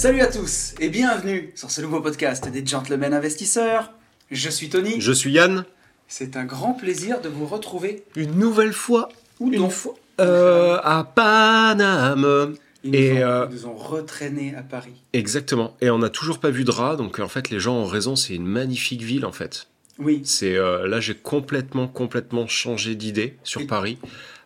Salut à tous et bienvenue sur ce nouveau podcast des Gentlemen Investisseurs. Je suis Tony. Je suis Yann. C'est un grand plaisir de vous retrouver. Une nouvelle fois. Où Une fois. Euh, à Paname. Ils nous, Et, ont, euh, ils nous ont retraînés à Paris. Exactement. Et on n'a toujours pas vu de rat, donc en fait les gens ont raison, c'est une magnifique ville en fait. Oui, C'est euh, là j'ai complètement complètement changé d'idée sur Et- Paris.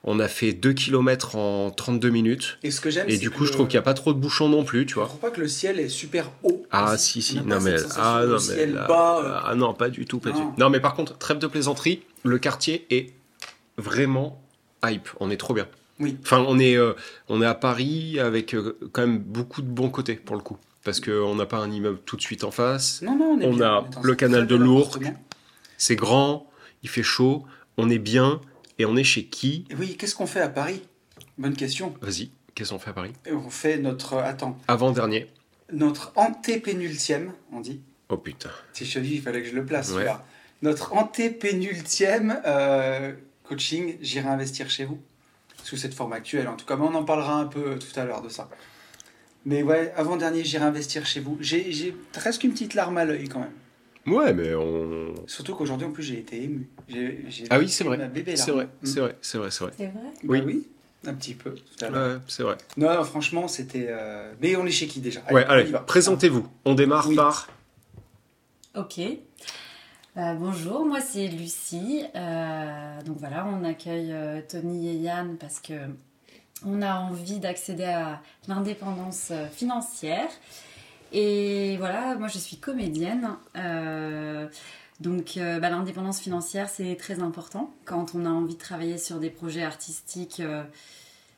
On a fait 2 km en 32 minutes. et ce que j'aime, Et du que coup, je trouve qu'il n'y a pas trop de bouchons non plus, tu Je vois. trouve pas que le ciel est super haut. Ah si si, On non mais ah non mais là- bas. euh. ah non pas du tout pas Non. Non mais par contre trêve de plaisanterie, le quartier est vraiment hype. On est trop bien. Oui. Enfin on est euh, on est à Paris avec euh, quand même beaucoup de bons côtés pour le coup parce que on n'a pas un immeuble tout de suite en face. Non, non, on, est On bien. a est dans le canal de appartement. C'est grand, il fait chaud, on est bien et on est chez qui Et oui, qu'est-ce qu'on fait à Paris? Bonne question. Vas-y, qu'est-ce qu'on fait à Paris? Et On fait notre. Attends. Avant dernier. Notre antépénultième, on dit. Oh putain. Si je dis, il fallait que je le place. Ouais. Notre antépénultième euh, coaching, j'irai investir chez vous. Sous cette forme actuelle, en tout cas. Mais on en parlera un peu tout à l'heure de ça. Mais ouais, avant-dernier, j'irai investir chez vous. J'ai presque une petite larme à l'œil quand même. Ouais mais on Surtout qu'aujourd'hui, en plus, j'ai été ému. Ah oui, versé c'est vrai. C'est vrai, Mm. c'est vrai, c'est vrai, c'est vrai. C'est vrai? Bah Oui. oui, un petit peu tout à l'heure. Ouais, c'est vrai. Non, non, franchement, c'était. euh, Mais on est chez qui déjà? Ouais, on allez, y va. présentez-vous. On démarre Oui. par Ok. Euh, bonjour, moi c'est Lucie. Euh, donc voilà, on accueille euh, Tony et Yann parce que on a envie d'accéder à l'indépendance euh, financière. Et voilà, moi je suis comédienne. Euh, donc euh, bah, l'indépendance financière c'est très important quand on a envie de travailler sur des projets artistiques euh,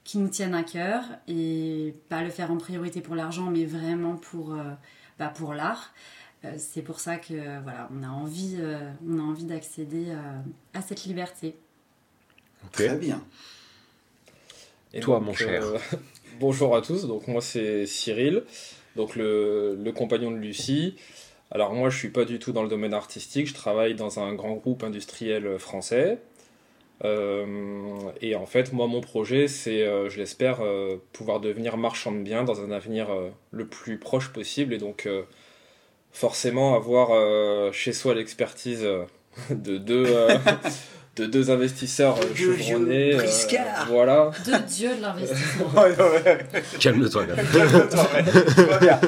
qui nous tiennent à cœur et pas le faire en priorité pour l'argent mais vraiment pour, euh, bah, pour l'art. Euh, c'est pour ça que voilà, on a envie, euh, on a envie d'accéder euh, à cette liberté. Très bien. Et Toi, donc, mon cher. euh, bonjour à tous. Donc moi c'est Cyril, donc le, compagnon de Lucie. Alors moi je suis pas du tout dans le domaine artistique. Je travaille dans un grand groupe industriel français. Euh, et en fait moi mon projet c'est, euh, je l'espère, euh, pouvoir devenir marchand de biens dans un avenir le plus proche possible. Et donc forcément avoir chez soi l'expertise de deux de deux investisseurs euh, De deux chevronnés. vieux euh, voilà. De Dieu de l'investissement. Ouais, ouais, ouais. Calme-toi, là. Calme-toi, ouais. Tout va bien.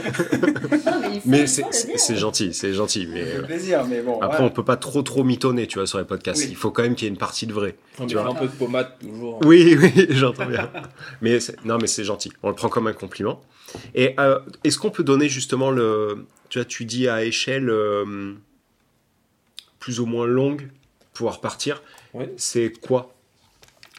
Non, mais Mais c'est gentil, c'est gentil. Mais euh, plaisir, mais bon. après, ouais. on peut pas trop trop mitonner, tu vois, sur les podcasts. Oui. Il faut quand même qu'il y ait une partie de vrai. On Tu vois. un peu de pommade toujours. Oui, oui, j'entends bien. Mais non, mais c'est gentil. On le prend comme un compliment. Et euh, est-ce qu'on peut donner justement le, tu vois, tu dis à échelle euh, plus ou moins longue, pouvoir partir. Oui. C'est quoi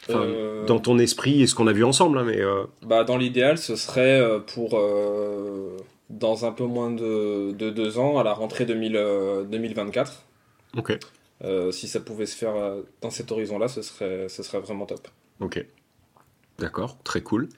Enfin, Euh, Dans ton esprit et ce qu'on a vu ensemble, hein, mais euh, bah, dans l'idéal, ce serait euh, pour euh, dans un peu moins de, de deux ans, à la rentrée 2000, euh, 2024. ok, Euh, si ça pouvait se faire euh, dans cet horizon-là, ce serait, ce serait vraiment top. ok, d'accord, très cool.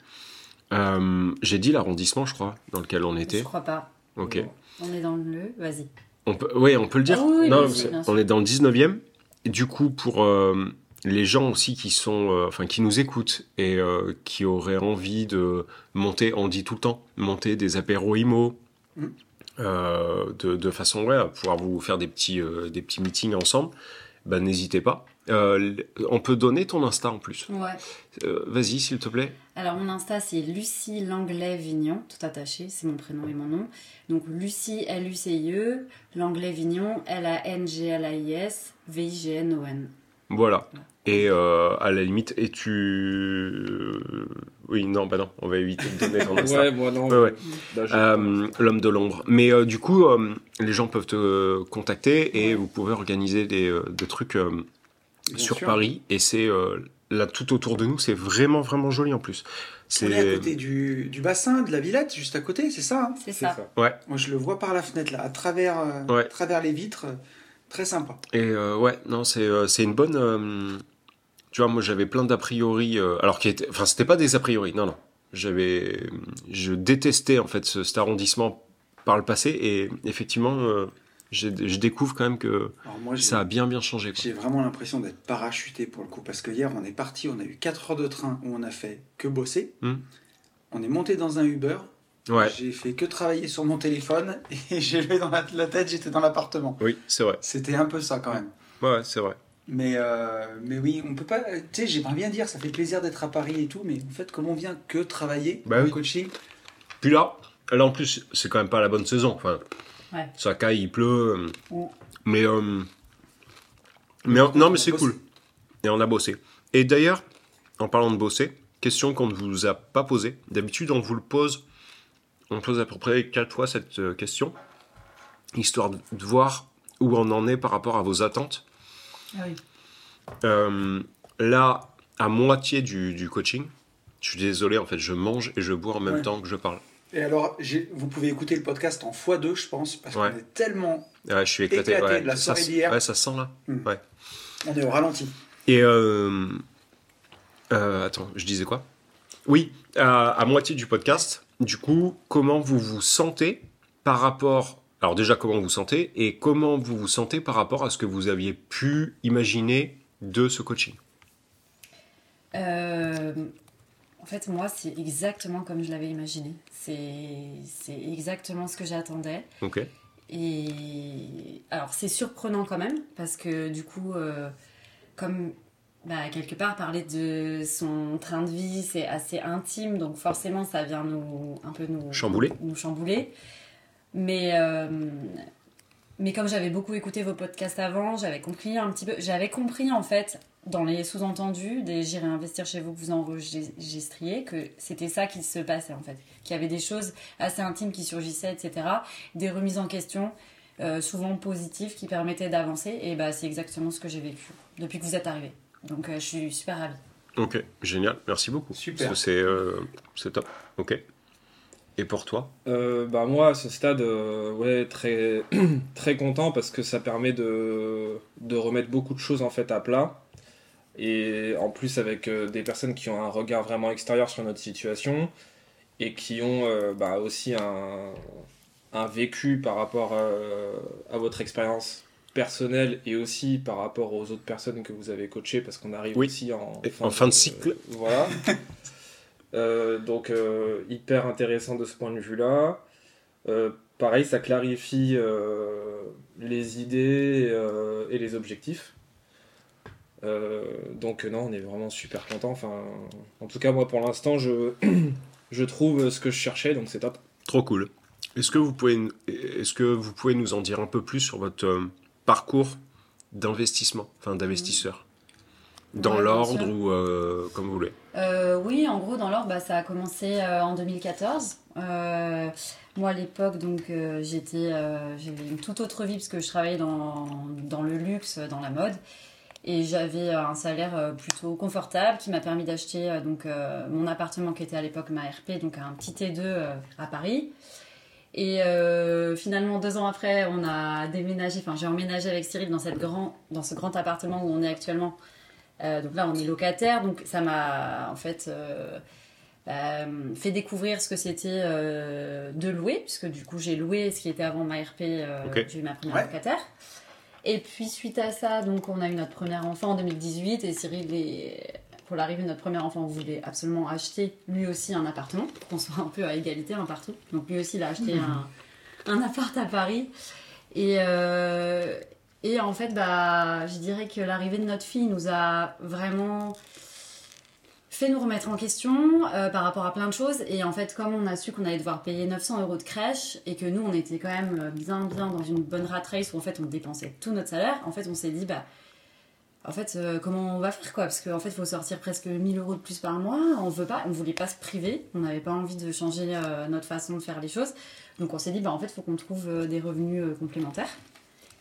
Euh, J'ai dit l'arrondissement, je crois, dans lequel on Je était. crois pas. Ok. On est dans le. Vas-y. On peut, ouais, on peut le dire. Ah oui, oui, non, bien sûr, c'est- bien sûr. on est dans le 19e. Du coup, pour euh, les gens aussi qui sont, euh, enfin, qui nous écoutent et euh, qui auraient envie de monter, on dit tout le temps, monter des apéros IMO, Mm. euh, de, de façon ouais, à pouvoir vous faire des petits, euh, des petits meetings ensemble, bah, n'hésitez pas. Euh, on peut donner ton Insta en plus. Ouais. Euh, Vas-y, s'il te plaît. Alors mon Insta c'est Lucie Langlais Vignon, tout attaché, c'est mon prénom et mon nom. Donc Lucie L-U-C-I-E, Langlais Vignon, L-A-N-G-L-A-I-S, V-I-G-N-O-N. Voilà. Et euh, à la limite, et tu. Oui, non, bah non, on va éviter de donner ton Insta. Ouais, moi non. Ouais, ouais. Là, j'ai- Euh, L'homme de l'ombre. Mais euh, du coup, euh, les gens peuvent te contacter et Ouais. vous pouvez organiser des, euh, des trucs euh, sur sûr. Paris. Et c'est euh, là, tout autour de nous, c'est vraiment, vraiment joli en plus. On est à C'est. côté du, du bassin, de la Villette, juste à côté, c'est ça hein? C'est C'est ça. ça. Moi, je le vois par la fenêtre, là, à travers, euh, Ouais. à travers les vitres. euh, Très sympa. Et euh, ouais, non, c'est euh, c'est une bonne. euh, tu vois, moi j'avais plein d'a priori. euh, alors, qui était, enfin, c'était pas des a priori, non, non. J'avais, je détestais en fait ce- cet arrondissement par le passé, et effectivement, euh, je découvre quand même que moi, ça a bien, bien changé. j'ai vraiment l'impression d'être parachuté pour le coup. Parce que hier, on est parti, on a eu 4 heures de train où on a fait que bosser. Hmm. On est monté dans un Uber. Ouais, J'ai fait que travailler sur mon téléphone et j'ai levé dans la, la tête, j'étais dans l'appartement. oui, c'est vrai. C'était un peu ça quand même. Ouais, c'est vrai. Mais, euh, mais oui, on peut pas. Tu sais, j'aimerais bien dire, ça fait plaisir d'être à Paris et tout, mais en fait, comme on vient que travailler Bah en oui. coaching, Puis là, là en plus, c'est quand même pas la bonne saison. Enfin, Ouais. ça caille, il pleut. euh, Ouais. Mais, euh, mais non, mais c'est cool. Et on a bossé. Et d'ailleurs, en parlant de bosser, question qu'on ne vous a pas posée. D'habitude, on vous le pose. On pose à peu près quatre fois cette euh, question, histoire de, de voir où on en est par rapport à vos attentes. Ah oui. Euh, là, à moitié du, du coaching, je suis désolé, en fait, je mange et je bois en même Ouais. temps que je parle. Et alors, j'ai- vous pouvez écouter le podcast en x2, je pense, parce Ouais. qu'on est tellement. Ouais, je suis éclaté. Éclaté ouais. de la ça, soirée d'hier. ouais, ça sent là. On est au ralenti. Et euh, euh, attends, je disais quoi? Oui, à, à moitié du podcast. Du coup, comment vous vous sentez par rapport alors déjà comment vous vous sentez et comment vous vous sentez par rapport à ce que vous aviez pu imaginer de ce coaching? Euh, en fait, moi, c'est exactement comme je l'avais imaginé. C'est exactement ce que j'attendais. Ok. Et alors, c'est surprenant quand même, parce que du coup, euh, comme bah, quelque part, parler de son train de vie, c'est assez intime, donc forcément, ça vient nous un peu nous Chambouler. Nous chambouler. Mais, euh, mais comme j'avais beaucoup écouté vos podcasts avant, j'avais compris un petit peu. J'avais compris en fait, dans les sous-entendus des J'irai investir chez vous que vous enregistriez, que c'était ça qui se passait en fait. Qu'il y avait des choses assez intimes qui surgissaient, etc. Des remises en question, euh, souvent positives, qui permettaient d'avancer. Et bah, c'est exactement ce que j'ai vécu depuis que vous êtes arrivé. Donc euh, je suis super ravie. Ok, génial, merci beaucoup. Super. C'est euh, c'est top. Ok. Et pour toi? Euh, bah moi à ce stade euh, ouais très très content parce que ça permet de, de remettre beaucoup de choses en fait à plat et en plus avec euh, des personnes qui ont un regard vraiment extérieur sur notre situation et qui ont euh, bah, aussi un, un vécu par rapport euh, à votre expérience personnelle et aussi par rapport aux autres personnes que vous avez coachées parce qu'on arrive Oui. aussi en, fin de cycle. voilà Euh, donc euh, hyper intéressant de ce point de vue-là. Pareil, ça clarifie les idées et les objectifs. Euh, donc non, on est vraiment super content. Enfin, en tout cas, moi pour l'instant, je, je trouve ce que je cherchais, donc c'est top. Trop cool. Est-ce que vous pouvez, est-ce que vous pouvez nous en dire un peu plus sur votre euh, parcours d'investissement, enfin d'investisseur, dans Ouais, bien l'ordre ou euh, comme vous voulez. Euh, oui, en gros, dans l'ordre, bah, ça a commencé euh, en 2014. Euh, moi, à l'époque, donc, euh, j'étais, euh, j'avais une toute autre vie parce que je travaillais dans, dans le luxe, dans la mode. Et j'avais euh, un salaire euh, plutôt confortable qui m'a permis d'acheter euh, donc mon appartement qui était à l'époque ma RP, donc un petit T2 euh, à Paris. Et euh, finalement, deux ans après, on a déménagé, enfin j'ai emménagé avec Cyril dans, cette grand, dans ce grand appartement où on est actuellement. Euh, donc là, on est locataire, donc ça m'a en fait euh, euh, fait découvrir ce que c'était euh, de louer, puisque du coup j'ai loué ce qui était avant ma RP, euh, Ok. j'ai eu ma première Ouais. locataire. Et puis suite à ça, donc on a eu notre premier enfant en 2018 et Cyril, est- pour l'arrivée de notre premier enfant, voulait absolument acheter lui aussi un appartement, pour qu'on soit un peu à égalité un partout. Donc lui aussi, il a acheté un, un appart à Paris. Et, euh, et en fait, bah, je dirais que l'arrivée de notre fille nous a vraiment fait nous remettre en question euh, par rapport à plein de choses. Et en fait, comme on a su qu'on allait devoir payer 900 euros de crèche et que nous, on était quand même bien, bien dans une bonne rat race où en fait, on dépensait tout notre salaire, en fait, on s'est dit, bah, en fait, euh, comment on va faire quoi? Parce qu'en fait, il faut sortir presque 1000 euros de plus par mois. On veut pas, on voulait pas se priver. On n'avait pas envie de changer euh, notre façon de faire les choses. Donc, on s'est dit, bah, en fait, il faut qu'on trouve euh, des revenus euh, complémentaires.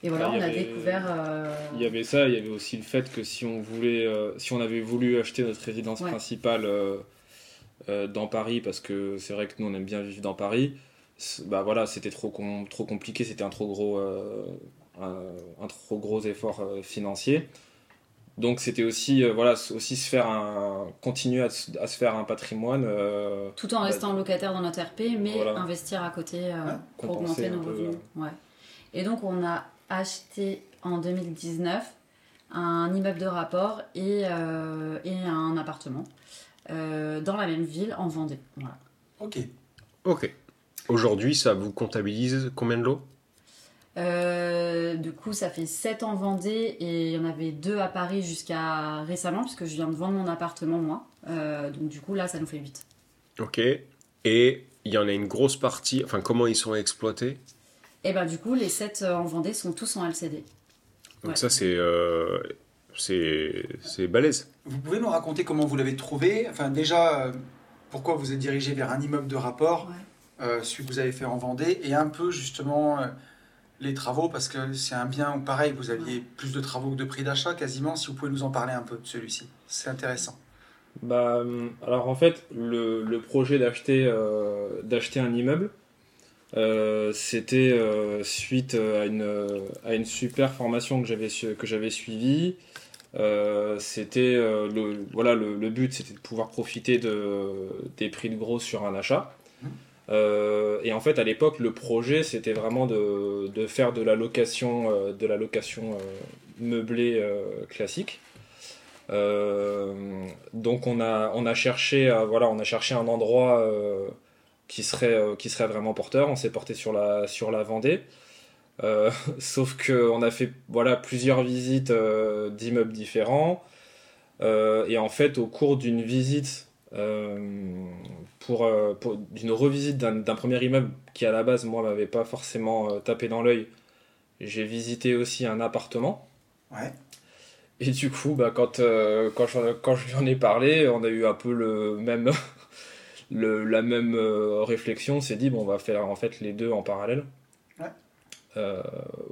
Et voilà, Ah, on a avait- découvert. euh, Il y avait ça, il y avait aussi le fait que si on voulait, euh, si on avait voulu acheter notre résidence Ouais. principale euh, dans Paris, parce que c'est vrai que nous on aime bien vivre dans Paris, bah voilà, c'était trop com- trop compliqué, c'était un trop gros un, un trop gros effort financier. Donc c'était aussi voilà aussi se faire un continuer à, se- à se faire un patrimoine Tout en restant locataire dans notre RP, mais Voilà. investir à côté Ouais, pour augmenter nos revenus. Ouais. Et donc, on a acheté en 2019 un immeuble de rapport et, euh, et un appartement euh, dans la même ville, en Vendée. Voilà. Ok. Ok. Aujourd'hui, ça vous comptabilise combien de lots? Euh, du coup, ça fait 7 en Vendée et il y en avait 2 à Paris jusqu'à récemment, puisque je viens de vendre mon appartement, moi. Euh, donc, du coup, là, ça nous fait 8. Ok. Et il y en a une grosse partie. Enfin, comment ils sont exploités? Et ben du coup, les 7 en Vendée sont tous en LCD. Donc Ouais. ça, c'est euh, c'est c'est balèze. Vous pouvez nous raconter comment vous l'avez trouvé? Enfin, déjà, euh, pourquoi vous êtes dirigé vers un immeuble de rapport, Ouais. euh, celui que vous avez fait en Vendée, et un peu justement euh, les travaux, parce que c'est un bien où pareil, vous aviez plus de travaux que de prix d'achat quasiment. Si vous pouvez nous en parler un peu de celui-ci, c'est intéressant. Bah, alors en fait, le, le projet d'acheter euh, d'acheter un immeuble, euh, c'était euh, suite à une, à une super formation que j'avais suivie. Euh, c'était euh, le voilà le, but c'était de pouvoir profiter de des prix de gros sur un achat. Euh, et en fait à l'époque le projet c'était vraiment de, de faire de la location euh, de la location euh, meublée euh, classique. Euh, donc on a, on a cherché euh, voilà on a cherché un endroit euh, qui serait euh, qui serait vraiment porteur. On s'est porté sur la sur la Vendée. Euh, sauf que on a fait voilà plusieurs visites euh, d'immeubles différents. Euh, et en fait au cours d'une visite pour, pour- d'une revisite d'un premier immeuble qui à la base moi m'avait pas forcément tapé dans l'œil j'ai visité aussi un appartement. Ouais. et du coup, bah, quand, quand, j'en- quand je lui en ai parlé, on a eu un peu le même, le, la même euh, réflexion. On s'est dit, bon, on va faire en fait les deux en parallèle. Ouais. Euh,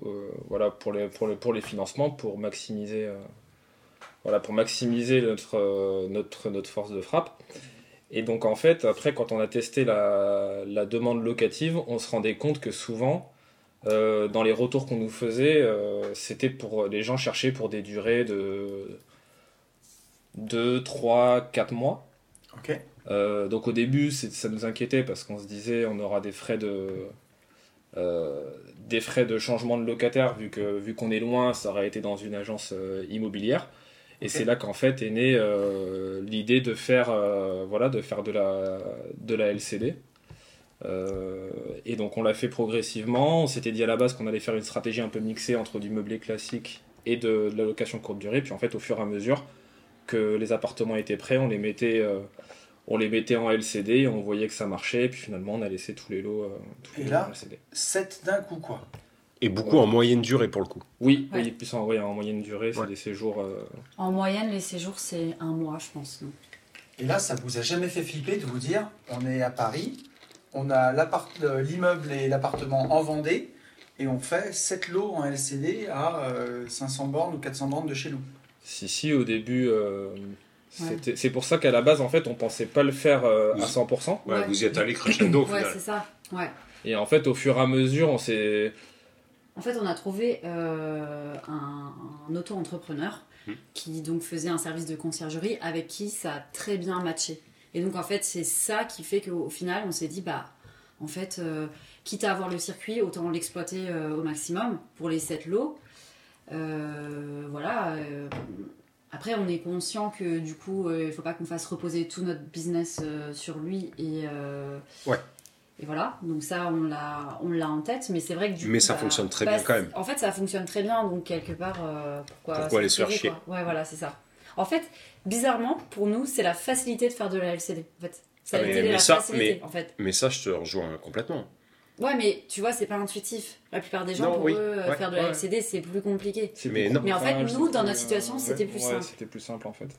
euh, voilà, pour les, pour, les, pour les financements, pour maximiser, voilà, pour maximiser notre, notre, notre force de frappe. Et donc, en fait, après, quand on a testé la, la demande locative, on se rendait compte que souvent, dans les retours qu'on nous faisait, c'était pour les gens cherchaient pour des durées de 2, 3, 4 mois. Ok. Euh, donc au début, ça nous inquiétait parce qu'on se disait on aura des frais de euh, des frais de changement de locataire vu que vu qu'on est loin, ça aurait été dans une agence euh, immobilière. Et c'est là qu'en fait est née l'idée de faire voilà de faire de la de la LCD. Et donc on l'a fait progressivement. On s'était dit à la base qu'on allait faire une stratégie un peu mixée entre du meublé classique et de, de la location courte durée. Puis en fait, au fur et à mesure que les appartements étaient prêts, on les mettait, on les mettait en LCD et on voyait que ça marchait. Et puis finalement, on a laissé tous les lots, euh, tous Et les là lots en LCD. 7 d'un coup, quoi. Et beaucoup en moyenne durée pour le coup. Oui, Ouais. oui, plus en, oui, en moyenne durée, c'est Ouais. des séjours. euh, En moyenne, les séjours, c'est un mois, je pense. non Et là, ça vous a jamais fait flipper de vous dire, on est à Paris, on a euh, l'immeuble et l'appartement en Vendée, et on fait 7 lots en LCD à euh, 500 bornes ou 400 bornes de chez nous. Si, si, au début. C'est pour ça qu'à la base, en fait, on pensait pas le faire euh, à 100%. Ouais, Ouais. vous y êtes allé crescendo au Ouais, final. c'est ça. Ouais. Et en fait, au fur et à mesure, on s'est. En fait, on a trouvé euh, un, un auto-entrepreneur Hmm. qui donc faisait un service de conciergerie avec qui ça a très bien matché. Et donc en fait, c'est ça qui fait qu'au final, on s'est dit bah en fait, euh, quitte à avoir le circuit, autant l'exploiter euh, au maximum pour les 7 lots. Euh, voilà. Après, on est conscient que du coup, euh, il faut pas qu'on fasse reposer tout notre business euh, sur lui et euh, Ouais. Et voilà, donc ça on l'a on l'a en tête, mais c'est vrai que du Mais coup, ça bah, fonctionne très bah, bien quand même. En fait, ça fonctionne très bien, donc quelque part, euh, pourquoi Pourquoi aller se faire chier. Ouais, voilà, c'est ça. En fait, bizarrement, pour nous, c'est la facilité de faire de la LCD. En fait, ça a Ah, mais- été mais la ça, facilité, mais- en fait. Mais ça, je te rejoins complètement. Ouais, mais tu vois, c'est pas intuitif. La plupart des gens, Non, pour oui, eux, euh, ouais, faire de la ouais. LCD, c'est plus compliqué. Mais plus non. Mais en fait, nous, dans notre situation, euh, c'était plus ouais, simple. C'était plus simple en fait.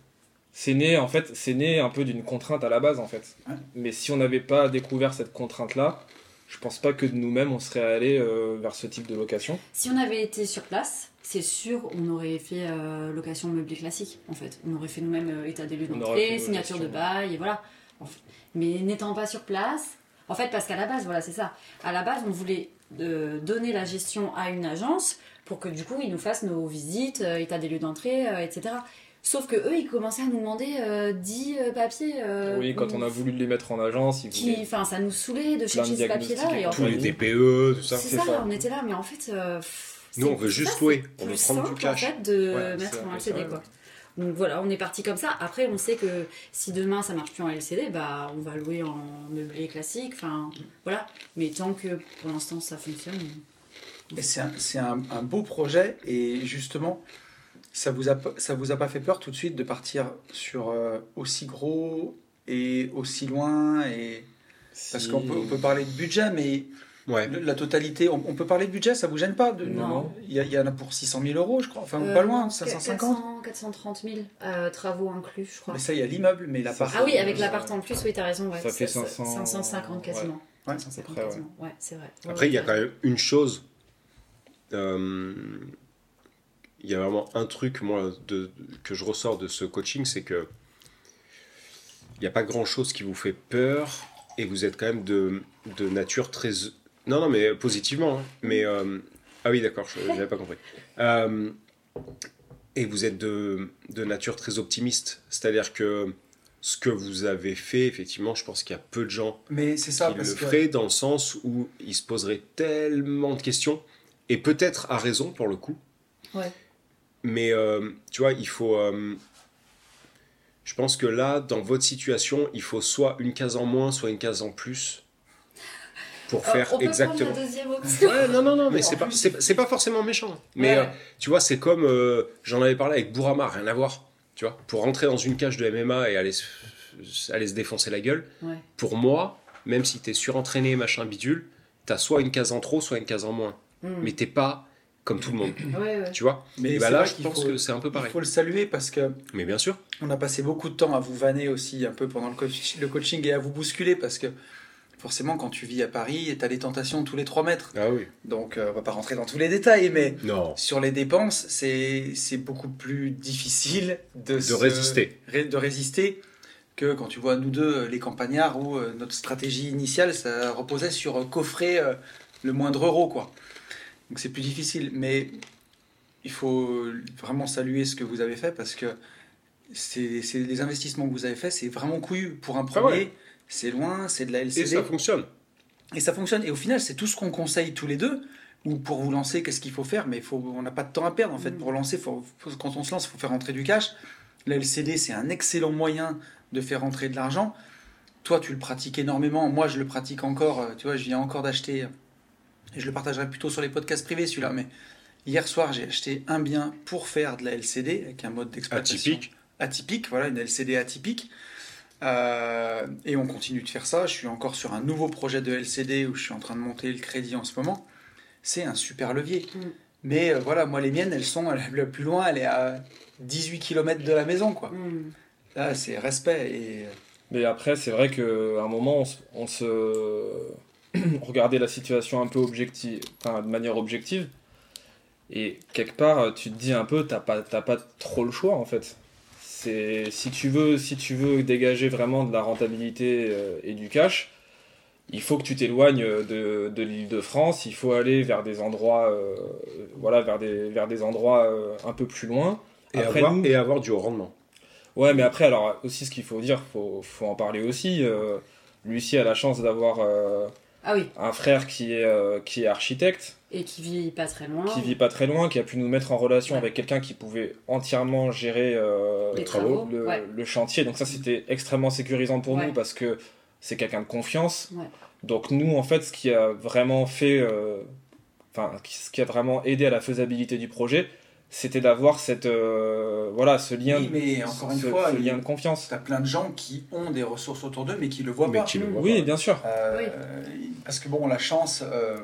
C'est né en fait, c'est né un peu d'une contrainte à la base en fait. Ouais. Mais si on n'avait pas découvert cette contrainte là, je pense pas que de nous-mêmes on serait allé euh, vers ce type de location. Si on avait été sur place, c'est sûr, on aurait fait euh, location meublée classique, en fait. On aurait fait nous-mêmes euh, état des lieux d'entrée, signature de bail, et voilà. En fait. Mais n'étant pas sur place, en fait, parce qu'à la base, voilà, c'est ça. À la base, on voulait euh, donner la gestion à une agence pour que du coup, ils nous fassent nos visites, euh, état des lieux d'entrée, euh, etc. Sauf que eux, ils commençaient à nous demander euh, 10 euh, papiers. euh, oui, quand on a voulu les mettre en agence, ils qui, voulaient- enfin, ça nous saulait de chercher ces papiers-là. et en Tous fait, les TPE, tout ça. c'est ça, ça. on était là, mais en fait. euh, pff, Nous, on veut juste louer, on veut prendre du cash. En fait, de Ouais, mettre en LCD, quoi. Donc voilà, on est parti comme ça. Après, on sait que si demain ça marche plus en LCD, bah on va louer en meublé classique. Enfin, voilà. Mais tant que pour l'instant ça fonctionne. C'est un, c'est un- un beau projet et justement, ça vous a ça vous a pas fait peur tout de suite de partir sur euh, aussi gros et aussi loin et parce qu'on peut, on peut parler de budget, mais Ouais. le- la totalité, on, on peut parler de budget, ça vous gêne pas de, Non. Il y, en a pour 600 000 euros, je crois, enfin Euh, pas loin, non, 550. 400, 430 000 euh, travaux inclus, je crois. Mais ça, il y a l'immeuble, mais la Ça, part. Ah oui, avec l'appart en plus, oui, t'as raison. Ouais, ça fait c'est- 500, 550 quasiment. Ouais. 550 Après, ouais. quasiment. Ouais, c'est vrai. Ouais, Après, il y a quand même une chose. euh, Il y a vraiment un truc, moi, de, que je ressors de ce coaching, c'est que il n'y a pas grand chose qui vous fait peur et vous êtes quand même de, de nature très. Non, non, mais positivement. hein. Mais. euh, Ah oui, d'accord, je n'avais pas compris. Euh, Et vous êtes de, de nature très optimiste. C'est-à-dire que ce que vous avez fait, effectivement, je pense qu'il y a peu de gens Mais ça, qui parce le que. ferait dans le sens où il se poserait tellement de questions, et peut-être à raison pour le coup. Ouais. Mais euh, tu vois, il faut. je pense que là, dans votre situation, il faut soit une case en moins, soit une case en plus pour Euh, faire on peut exactement. prendre la deuxième option. Ouais, non, non, non, mais c'est pas, c'est, pas forcément méchant. Mais Ouais. euh, tu vois, c'est comme euh, j'en avais parlé avec Bourama, rien à voir. Tu vois, pour rentrer dans une cage de MMA et aller se, aller se défoncer la gueule, Ouais. pour moi, même si t'es surentraîné, machin bidule, t'as soit une case en trop, soit une case en moins. Hmm. Mais t'es pas comme tout le monde. Ouais, ouais. Tu vois Mais bah là, je pense faut- que c'est un peu Il pareil. faut le saluer parce que Mais bien sûr. on a passé beaucoup de temps à vous vanner aussi un peu pendant le, coach- le coaching et à vous bousculer parce que forcément quand tu vis à Paris, tu as des tentations tous les 3 mètres. Ah oui. Donc euh, on va pas rentrer dans tous les détails, mais Non. sur les dépenses, c'est beaucoup plus difficile de, De se- résister. ré- de résister que quand tu vois nous deux, les campagnards, où euh, notre stratégie initiale, ça reposait sur euh, coffrer euh, le moindre euro. quoi. Donc c'est plus difficile. Mais il faut vraiment saluer ce que vous avez fait parce que c'est les investissements que vous avez fait, c'est vraiment couillu. Pour un Ah premier, ouais. C'est loin, c'est de la Et LCD. ça fonctionne. Et ça fonctionne. Et au final, c'est tout ce qu'on conseille tous les deux. Ou pour vous lancer, qu'est-ce qu'il faut faire? Mais il faut, on n'a pas de temps à perdre en fait. Mm. Pour lancer, faut- faut- quand on se lance, il faut faire rentrer du cash. La LCD, c'est un excellent moyen de faire rentrer de l'argent. Toi, tu le pratiques énormément. Moi, je le pratique encore. Euh, Tu vois, je viens encore d'acheter. Et je le partagerai plutôt sur les podcasts privés, celui-là. Mais hier soir, j'ai acheté un bien pour faire de la LCD avec un mode d'exploitation Atypique. atypique, voilà, une LCD atypique. Euh, et on continue de faire ça. Je suis encore sur un nouveau projet de LCD où je suis en train de monter le crédit en ce moment. C'est un super levier. Mm. Mais euh, voilà, moi les miennes, elles sont la plus loin, elle est à 18 km de la maison, quoi. Hmm. Là, c'est respect. Et Mais après, c'est vrai qu'à un moment, on se, on se- on regardait la situation un peu objective, enfin, de manière objective. Et quelque part, tu te dis un peu, t'as pas, t'as pas trop le choix en fait. C'est si tu veux, si tu veux dégager vraiment de la rentabilité euh, et du cash, il faut que tu t'éloignes de, de l'île de France. Il faut aller vers des endroits, euh, voilà, vers des, vers des endroits euh, un peu plus loin. Et, Après, avoir, nous- et avoir du haut rendement. Ouais, mais après, alors aussi, ce qu'il faut dire, faut, faut en parler aussi. euh, Lucie a la chance d'avoir euh, Ah oui, un frère qui est, euh, qui est architecte, et qui vit pas très loin. qui vit pas très loin, qui a pu nous mettre en relation Ouais. avec quelqu'un qui pouvait entièrement gérer euh, Les travaux, le, ouais. le chantier. Donc ça, c'était extrêmement sécurisant pour Ouais. nous parce que c'est quelqu'un de confiance. Ouais. Donc nous, en fait, ce qui a vraiment fait, euh, enfin, ce qui a vraiment aidé à la faisabilité du projet, c'était d'avoir cette, euh, voilà, ce lien, Oui, mais encore une fois, ce lien de confiance. t'as plein de gens qui ont des ressources autour d'eux, mais qui le voient Mais pas. qui le voient Oui, pas. bien sûr. Euh, Parce que bon, la chance, euh,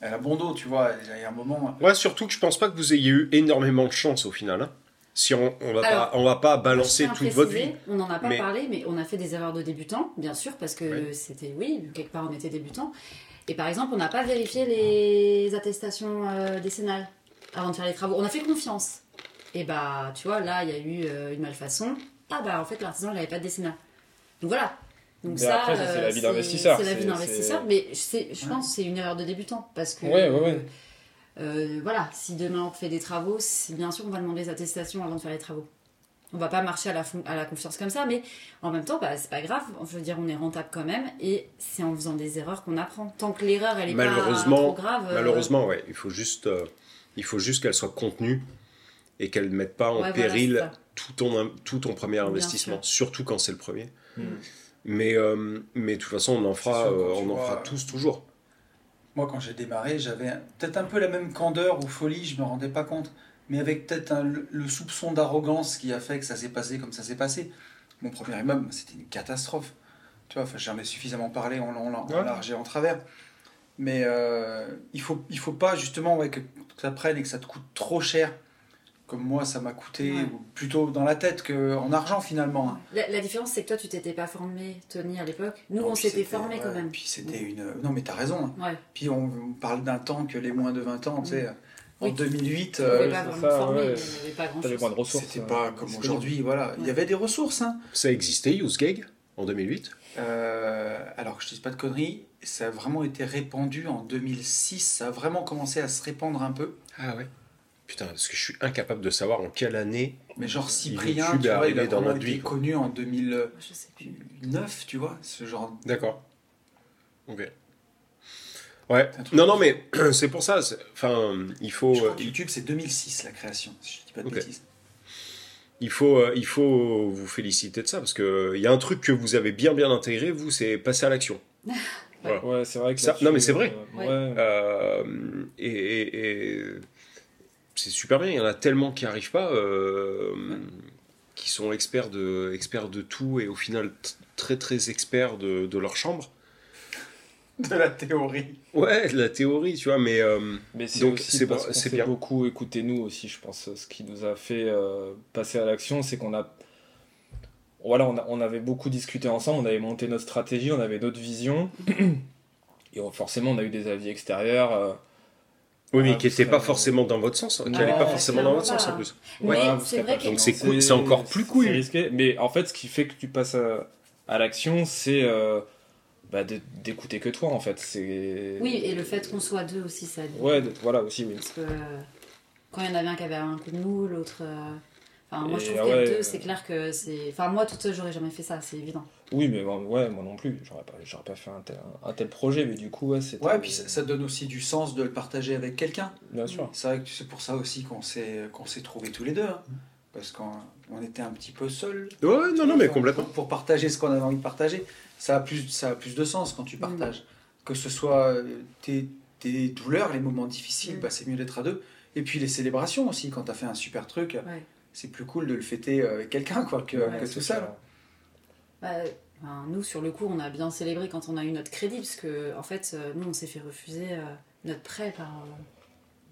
elle a bon dos, tu vois. Il y a un moment. Ouais, surtout que je pense pas que vous ayez eu énormément de chance au final. hein. Si on, on va Alors, pas, on va pas balancer toute votre vie. On n'en a pas Mais- parlé, mais on a fait des erreurs de débutants, bien sûr, parce que Oui. c'était, oui, quelque part on était débutants. Et par exemple, on n'a pas vérifié les attestations euh, décennales avant de faire les travaux. On a fait confiance. Et bah, tu vois, là, il y a eu euh, une malfaçon. Ah bah, en fait, l'artisan, il n'avait pas de décennale. Donc voilà. Donc Mais ça, après, ça, c'est euh, la vie d'investisseur. C'est la vie d'investisseur. Mais je Ouais. pense que c'est une erreur de débutant. Parce que. Ouais, ouais, ouais. euh, voilà, si demain on fait des travaux, bien sûr on va demander les attestations avant de faire les travaux. On va pas marcher à la, fon- à la confiance comme ça, mais en même temps, bah, c'est pas grave. Je veux dire, on est rentable quand même, et c'est en faisant des erreurs qu'on apprend. Tant que l'erreur elle est pas trop grave. euh, Malheureusement, ouais. Il faut juste, euh, il faut juste qu'elle soit contenue et qu'elle ne mette pas en Ouais, péril tout, ton, tout ton premier investissement, surtout quand c'est le premier. Mm. Mais, euh, mais de toute façon, on en fera, sûr, euh, on en fera tous toujours. Moi, quand j'ai démarré, j'avais peut-être un peu la même candeur ou folie, je me rendais pas compte, mais avec peut-être un- le, soupçon d'arrogance qui a fait que ça s'est passé comme ça s'est passé. Mon premier immeuble, c'était une catastrophe. Tu vois, enfin, j'en ai suffisamment parlé en, long, en Ouais. large et en travers. Mais euh, il faut, il faut pas justement ouais, que ça prenne et que ça te coûte trop cher, comme moi ça m'a coûté, Ouais. ou plutôt dans la tête qu'en argent finalement. hein. La, la différence, c'est que toi, tu t'étais pas formé, Tony, à l'époque. Nous, on s'était formé quand même. Puis c'était une. Non, mais t'as raison. hein. Ouais. Puis on, on parle d'un temps que les moins de 20 ans, tu sais. En Oui. 2008, On euh, T'avais moins de ressources. c'était euh, pas comme aujourd'hui. Voilà, il y avait des ressources. Hein. Ça existait, UseGag, en 2008. Euh, alors que je dis pas de conneries, ça a vraiment été répandu en 2006. Ça a vraiment commencé à se répandre un peu. Ah ouais. Putain, parce que je suis incapable de savoir en quelle année. Mais genre Cyprien, YouTube tu vois, il a arrivé dans été vie, connu en 2009, Je sais plus. tu vois, ce genre. D'accord. Ok. Ouais. Non, non, mais c'est pour ça. Enfin, il faut, Je crois euh, que YouTube, c'est 2006 la création, si je dis pas de Ok. bêtises. il faut, euh, il faut vous féliciter de ça parce que il y a un truc que vous avez bien, bien intégré. Vous, c'est passer à l'action. Ouais, c'est vrai que Ça- non, mais c'est vrai. euh, Ouais. ouais. Euh, et et- et c'est super bien. Il y en a tellement qui arrivent pas, euh, qui sont experts de, experts de tout et au final très, très experts de, de leur chambre. De la théorie. Ouais, de la théorie, tu vois, mais euh, Mais c'est Donc, c'est c'est bien. beaucoup écouté nous aussi, je pense. Ce qui nous a fait euh, passer à l'action, c'est qu'on a, voilà, on, a- on avait beaucoup discuté ensemble, on avait monté notre stratégie, on avait notre vision, et on- forcément, on a eu des avis extérieurs. Oui, mais Ah, qui n'étaient ça- pas forcément dans votre sens, qui Non, n'allaient pas forcément dans votre sens en plus. Mais c'est vrai que- Donc c'est cool, encore plus c'est risqué. Mais en fait, ce qui fait que tu passes à, à l'action, c'est euh, bah, d'écouter que toi, en fait. C'est Oui, et le fait qu'on soit deux aussi, ça aide. Ouais, de- voilà aussi, oui. Parce que euh, quand il y en avait un qui avait un coup de mou, l'autre. euh, Enfin, moi Et, je trouve ah ouais, deux, euh, c'est clair que c'est. Enfin, moi toute seule, j'aurais jamais fait ça, c'est évident. Oui, mais bon, ouais, moi non plus. J'aurais pas, j'aurais pas fait un tel, un tel projet, mais du coup, ouais, c'était. Ouais, puis ça, ça donne aussi du sens de le partager avec quelqu'un. Bien sûr. C'est vrai que c'est pour ça aussi qu'on s'est qu'on s'est trouvés tous les deux. hein. Parce qu'on on était un petit peu seuls. Ouais, non, non, mais Pour- complètement. Pour partager ce qu'on avait envie de partager. Ça a plus, ça a plus de sens quand tu partages. Que ce soit euh, tes, tes douleurs, les moments difficiles, Mm. bah, c'est mieux d'être à deux. Et puis les célébrations aussi, quand tu as fait un super truc, Ouais. c'est plus cool de le fêter euh, avec quelqu'un quoi, que, Ouais, que c'est tout seul. Bah, nous, sur le coup, on a bien célébré quand on a eu notre crédit, parce que, en fait, euh, nous, on s'est fait refuser euh, notre prêt par euh,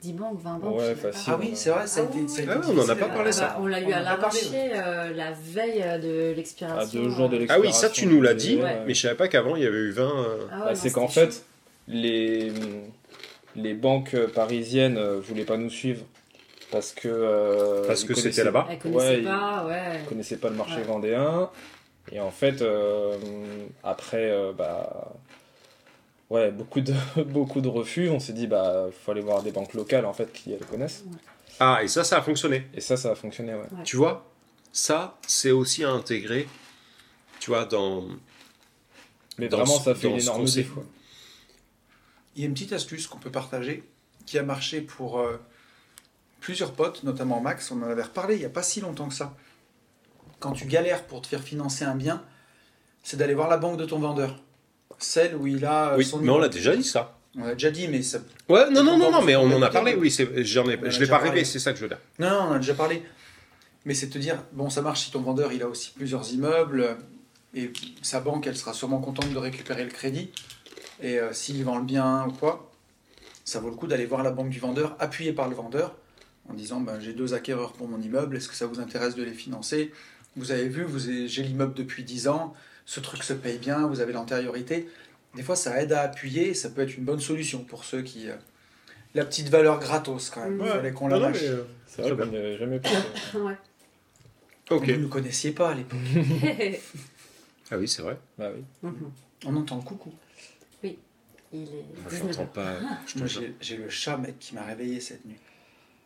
10 banques, 20 banques. Ouais, facile. Ah oui, c'est vrai, ça a Ah été. oui, oui. Ah on en a pas parlé, Ah ça. bah, on l'a eu On à l'arraché euh, la veille euh, de À l'expiration. deux jours de euh, Ah oui, ça tu nous l'as dit, Ouais. mais je savais pas qu'avant il y avait eu 20. euh, ah ouais, Bah, c'est qu'en fait, les, les banques parisiennes euh, voulaient pas nous suivre parce que. euh, Parce que c'était là-bas. Ouais, pas, ouais. Ils connaissaient pas le marché Ouais. vendéen. Et en fait, euh, après, euh, bah. Ouais, beaucoup de, beaucoup de refus. On s'est dit, bah, faut aller voir des banques locales en fait qui les connaissent. Ah, et ça, ça a fonctionné. Et ça, ça a fonctionné, ouais. Ouais. Tu vois, ça, c'est aussi à intégrer, tu vois, dans. Mais Dans vraiment, ce- ça fait une énorme quoi. Il y a une petite astuce qu'on peut partager qui a marché pour euh, plusieurs potes, notamment Max. On en avait reparlé il n'y a pas si longtemps que ça. Quand tu galères pour te faire financer un bien, c'est d'aller voir la banque de ton vendeur. Celle où il a euh, Oui, son mais on l'a déjà dit ça. On l'a déjà dit, mais ça... Ouais, non, non, On non, non, mais on en a parlé, oui, j'en ai, je l'ai pas rêvé, c'est ça que je veux dire. Non, non, on en a déjà parlé. Mais c'est te dire, bon, ça marche si ton vendeur, il a aussi plusieurs immeubles, et sa banque, elle sera sûrement contente de récupérer le crédit. Et euh, s'il vend le bien ou quoi, ça vaut le coup d'aller voir la banque du vendeur, appuyé par le vendeur, en disant, ben, j'ai deux acquéreurs pour mon immeuble, est-ce que ça vous intéresse de les financer? Vous avez vu, vous avez- j'ai l'immeuble depuis 10 ans, ce truc se paye bien, vous avez l'antériorité. des fois, ça aide à appuyer. Ça peut être une bonne solution pour ceux qui. euh, la petite valeur gratos quand même. Il fallait qu'on la lâche. euh, C'est vrai qu'on n'y avait jamais pensé. Ouais. Ok. Vous ne nous connaissiez pas à l'époque. Ah oui, c'est vrai. Bah oui. Mhm. On entend le coucou. Il est Je 19 l'entends heures. pas. J'ai j'ai le chat, mec, qui m'a réveillé cette nuit.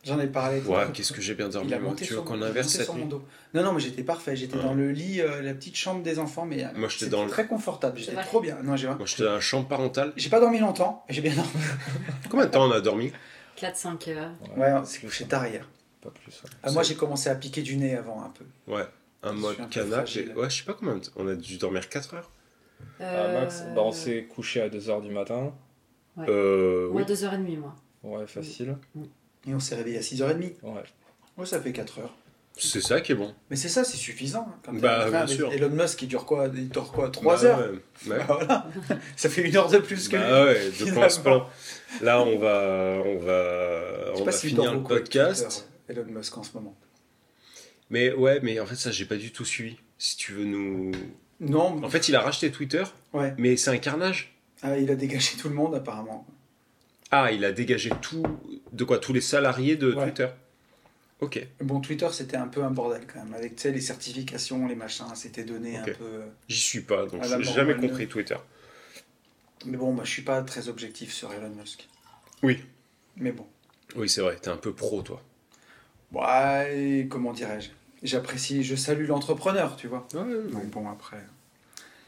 J'en ai parlé. Ouais, qu'est-ce que j'ai bien dormi. Tu veux qu'on inverse cette nuit. Non, non, mais j'étais parfait. J'étais Ouais. dans le lit, euh, la petite chambre des enfants, mais euh, Moi, j'étais le- très confortable. J'étais vrai. trop bien. Non, j'ai Moi, j'étais dans la chambre parentale. j'ai pas dormi longtemps, mais j'ai bien dormi. Combien de temps on a dormi? 4-5 heures. Ouais, on s'est couché tard hier. Pas plus. ouais. Ah, moi, j'ai commencé à piquer du nez avant un peu. Ouais. Un mode suis un peu canap. fragile. Ouais, je sais pas combien. de- On a dû dormir 4 heures. Ah, Max, bah, on Euh, s'est couché à 2h du matin. Ouais. Euh. Moi, Oui. 2h30, moi. Ouais, facile. Et on s'est réveillé à 6h30. Ouais. Ouais, ça fait 4 heures. C'est ça qui est bon. Mais c'est ça, c'est suffisant. hein, Quand Bah, bien sûr. Elon Musk, il dure quoi? Il dort quoi? 3 Bah, heures? ouais. Ouais. Bah, voilà. ça fait une heure de plus que lui. Bah ouais, de quoi on se finalement. plaint. Là, on va, on va, Je sais on pas va s'il finir le podcast. Twitter, Elon Musk en ce moment. Mais ouais, mais en fait, ça, j'ai pas du tout suivi. Si tu veux nous. Non, En fait, il a racheté Twitter, ouais. mais c'est un carnage. Ah, il a dégagé tout le monde apparemment. Ah, il a dégagé tout. De quoi Tous les salariés de Ouais. Twitter. Ok. Bon, Twitter, c'était un peu un bordel quand même. Avec les certifications, les machins, c'était donné un peu. J'y suis pas, donc j'ai jamais compris Twitter. Mais bon, moi, je suis pas très objectif sur Elon Musk. Oui. Mais bon. Oui, c'est vrai, t'es un peu pro, toi. Ouais, comment dirais-je? J'apprécie, je salue l'entrepreneur, tu vois. Ouais, Donc bon, après.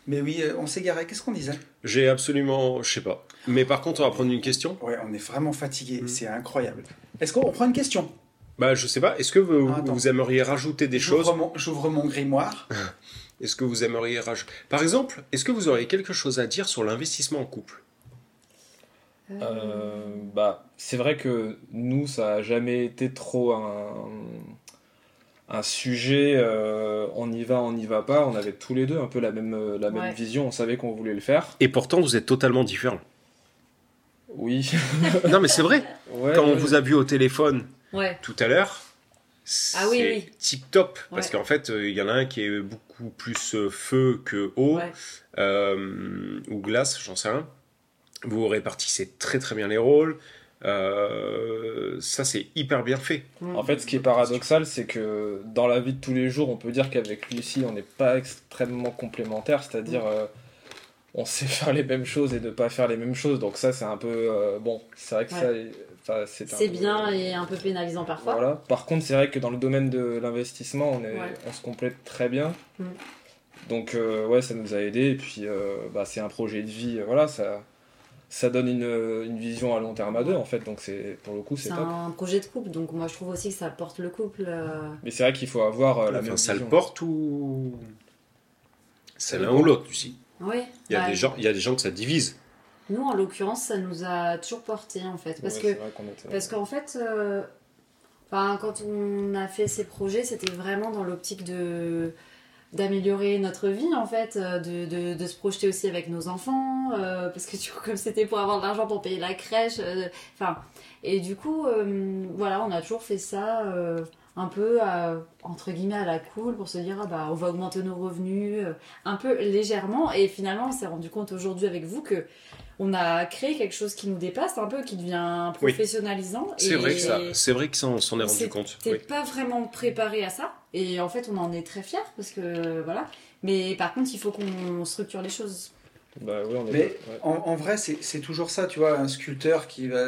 Mais oui, on s'est garé. Qu'est-ce qu'on disait? J'ai absolument. Je sais pas. Mais par contre, on va prendre une question. Ouais, on est vraiment fatigué. Mm. C'est incroyable. Est-ce qu'on prend une question? Bah, je sais pas. Est-ce que vous, Ah, vous aimeriez rajouter des J'ouvre choses? mon- J'ouvre mon grimoire. Est-ce que vous aimeriez rajouter Par exemple, est-ce que vous auriez quelque chose à dire sur l'investissement en couple? Euh, bah, c'est vrai que nous, ça a jamais été trop un, un sujet. euh, on y va, on n'y va pas. On avait tous les deux un peu la même, euh, la même Ouais. vision. On savait qu'on voulait le faire. Et pourtant, vous êtes totalement différents. Oui. non, mais c'est vrai. Ouais, Quand on vous a vu au téléphone Ouais. tout à l'heure, c'est Ah oui, oui. tip top. Parce Ouais. qu'en fait, euh, il y en a un qui est beaucoup plus euh, feu que eau, Ouais. euh, ou glace, j'en sais rien. Vous répartissez très très bien les rôles. Euh, ça, c'est hyper bien fait. En fait, ce qui est paradoxal, c'est que dans la vie de tous les jours, on peut dire qu'avec Lucie, on n'est pas extrêmement complémentaires, c'est-à-dire euh, on sait faire les mêmes choses et ne pas faire les mêmes choses. Donc ça, c'est un peu euh, bon. C'est vrai que ça, enfin, c'est un C'est peu- bien et un peu pénalisant parfois. Voilà. Par contre, c'est vrai que dans le domaine de l'investissement, on, est, Ouais. on se complète très bien. Mm. Donc, euh, ouais, ça nous a aidé. Et puis, euh, bah, c'est un projet de vie. Voilà, ça, ça donne une, une vision à long terme à deux, en fait. Donc, c'est pour le coup, c'est un projet de couple, donc moi je trouve aussi que ça porte le couple. euh, Mais c'est vrai qu'il faut avoir euh, la Enfin, même ça le porte ou. C'est l'un ou l'autre, Lucie. Ouais. Il y, a Bah, des gens, il y a des gens que ça divise. Nous, en l'occurrence, ça nous a toujours porté en fait. Parce Ouais, que c'est vrai qu'on était- Parce qu'en fait, euh, enfin, quand on a fait ces projets, c'était vraiment dans l'optique de d'améliorer notre vie en fait, euh, de, de, se projeter aussi avec nos enfants, euh, parce que du coup comme c'était pour avoir de l'argent pour payer la crèche, euh, enfin et du coup voilà on a toujours fait ça un peu entre guillemets à la cool pour se dire ah bah on va augmenter nos revenus un peu légèrement et finalement on s'est rendu compte aujourd'hui avec vous que on a créé quelque chose qui nous dépasse un peu qui devient Oui. professionnalisant C'est vrai que ça. C'est vrai que ça, on s'en est rendu compte. t'es Oui. pas vraiment préparé à ça et en fait on en est très fiers parce que voilà mais par contre il faut qu'on structure les choses Bah, oui, on est Mais ouais. en, en vrai, c'est c'est toujours ça, tu vois, un sculpteur qui va.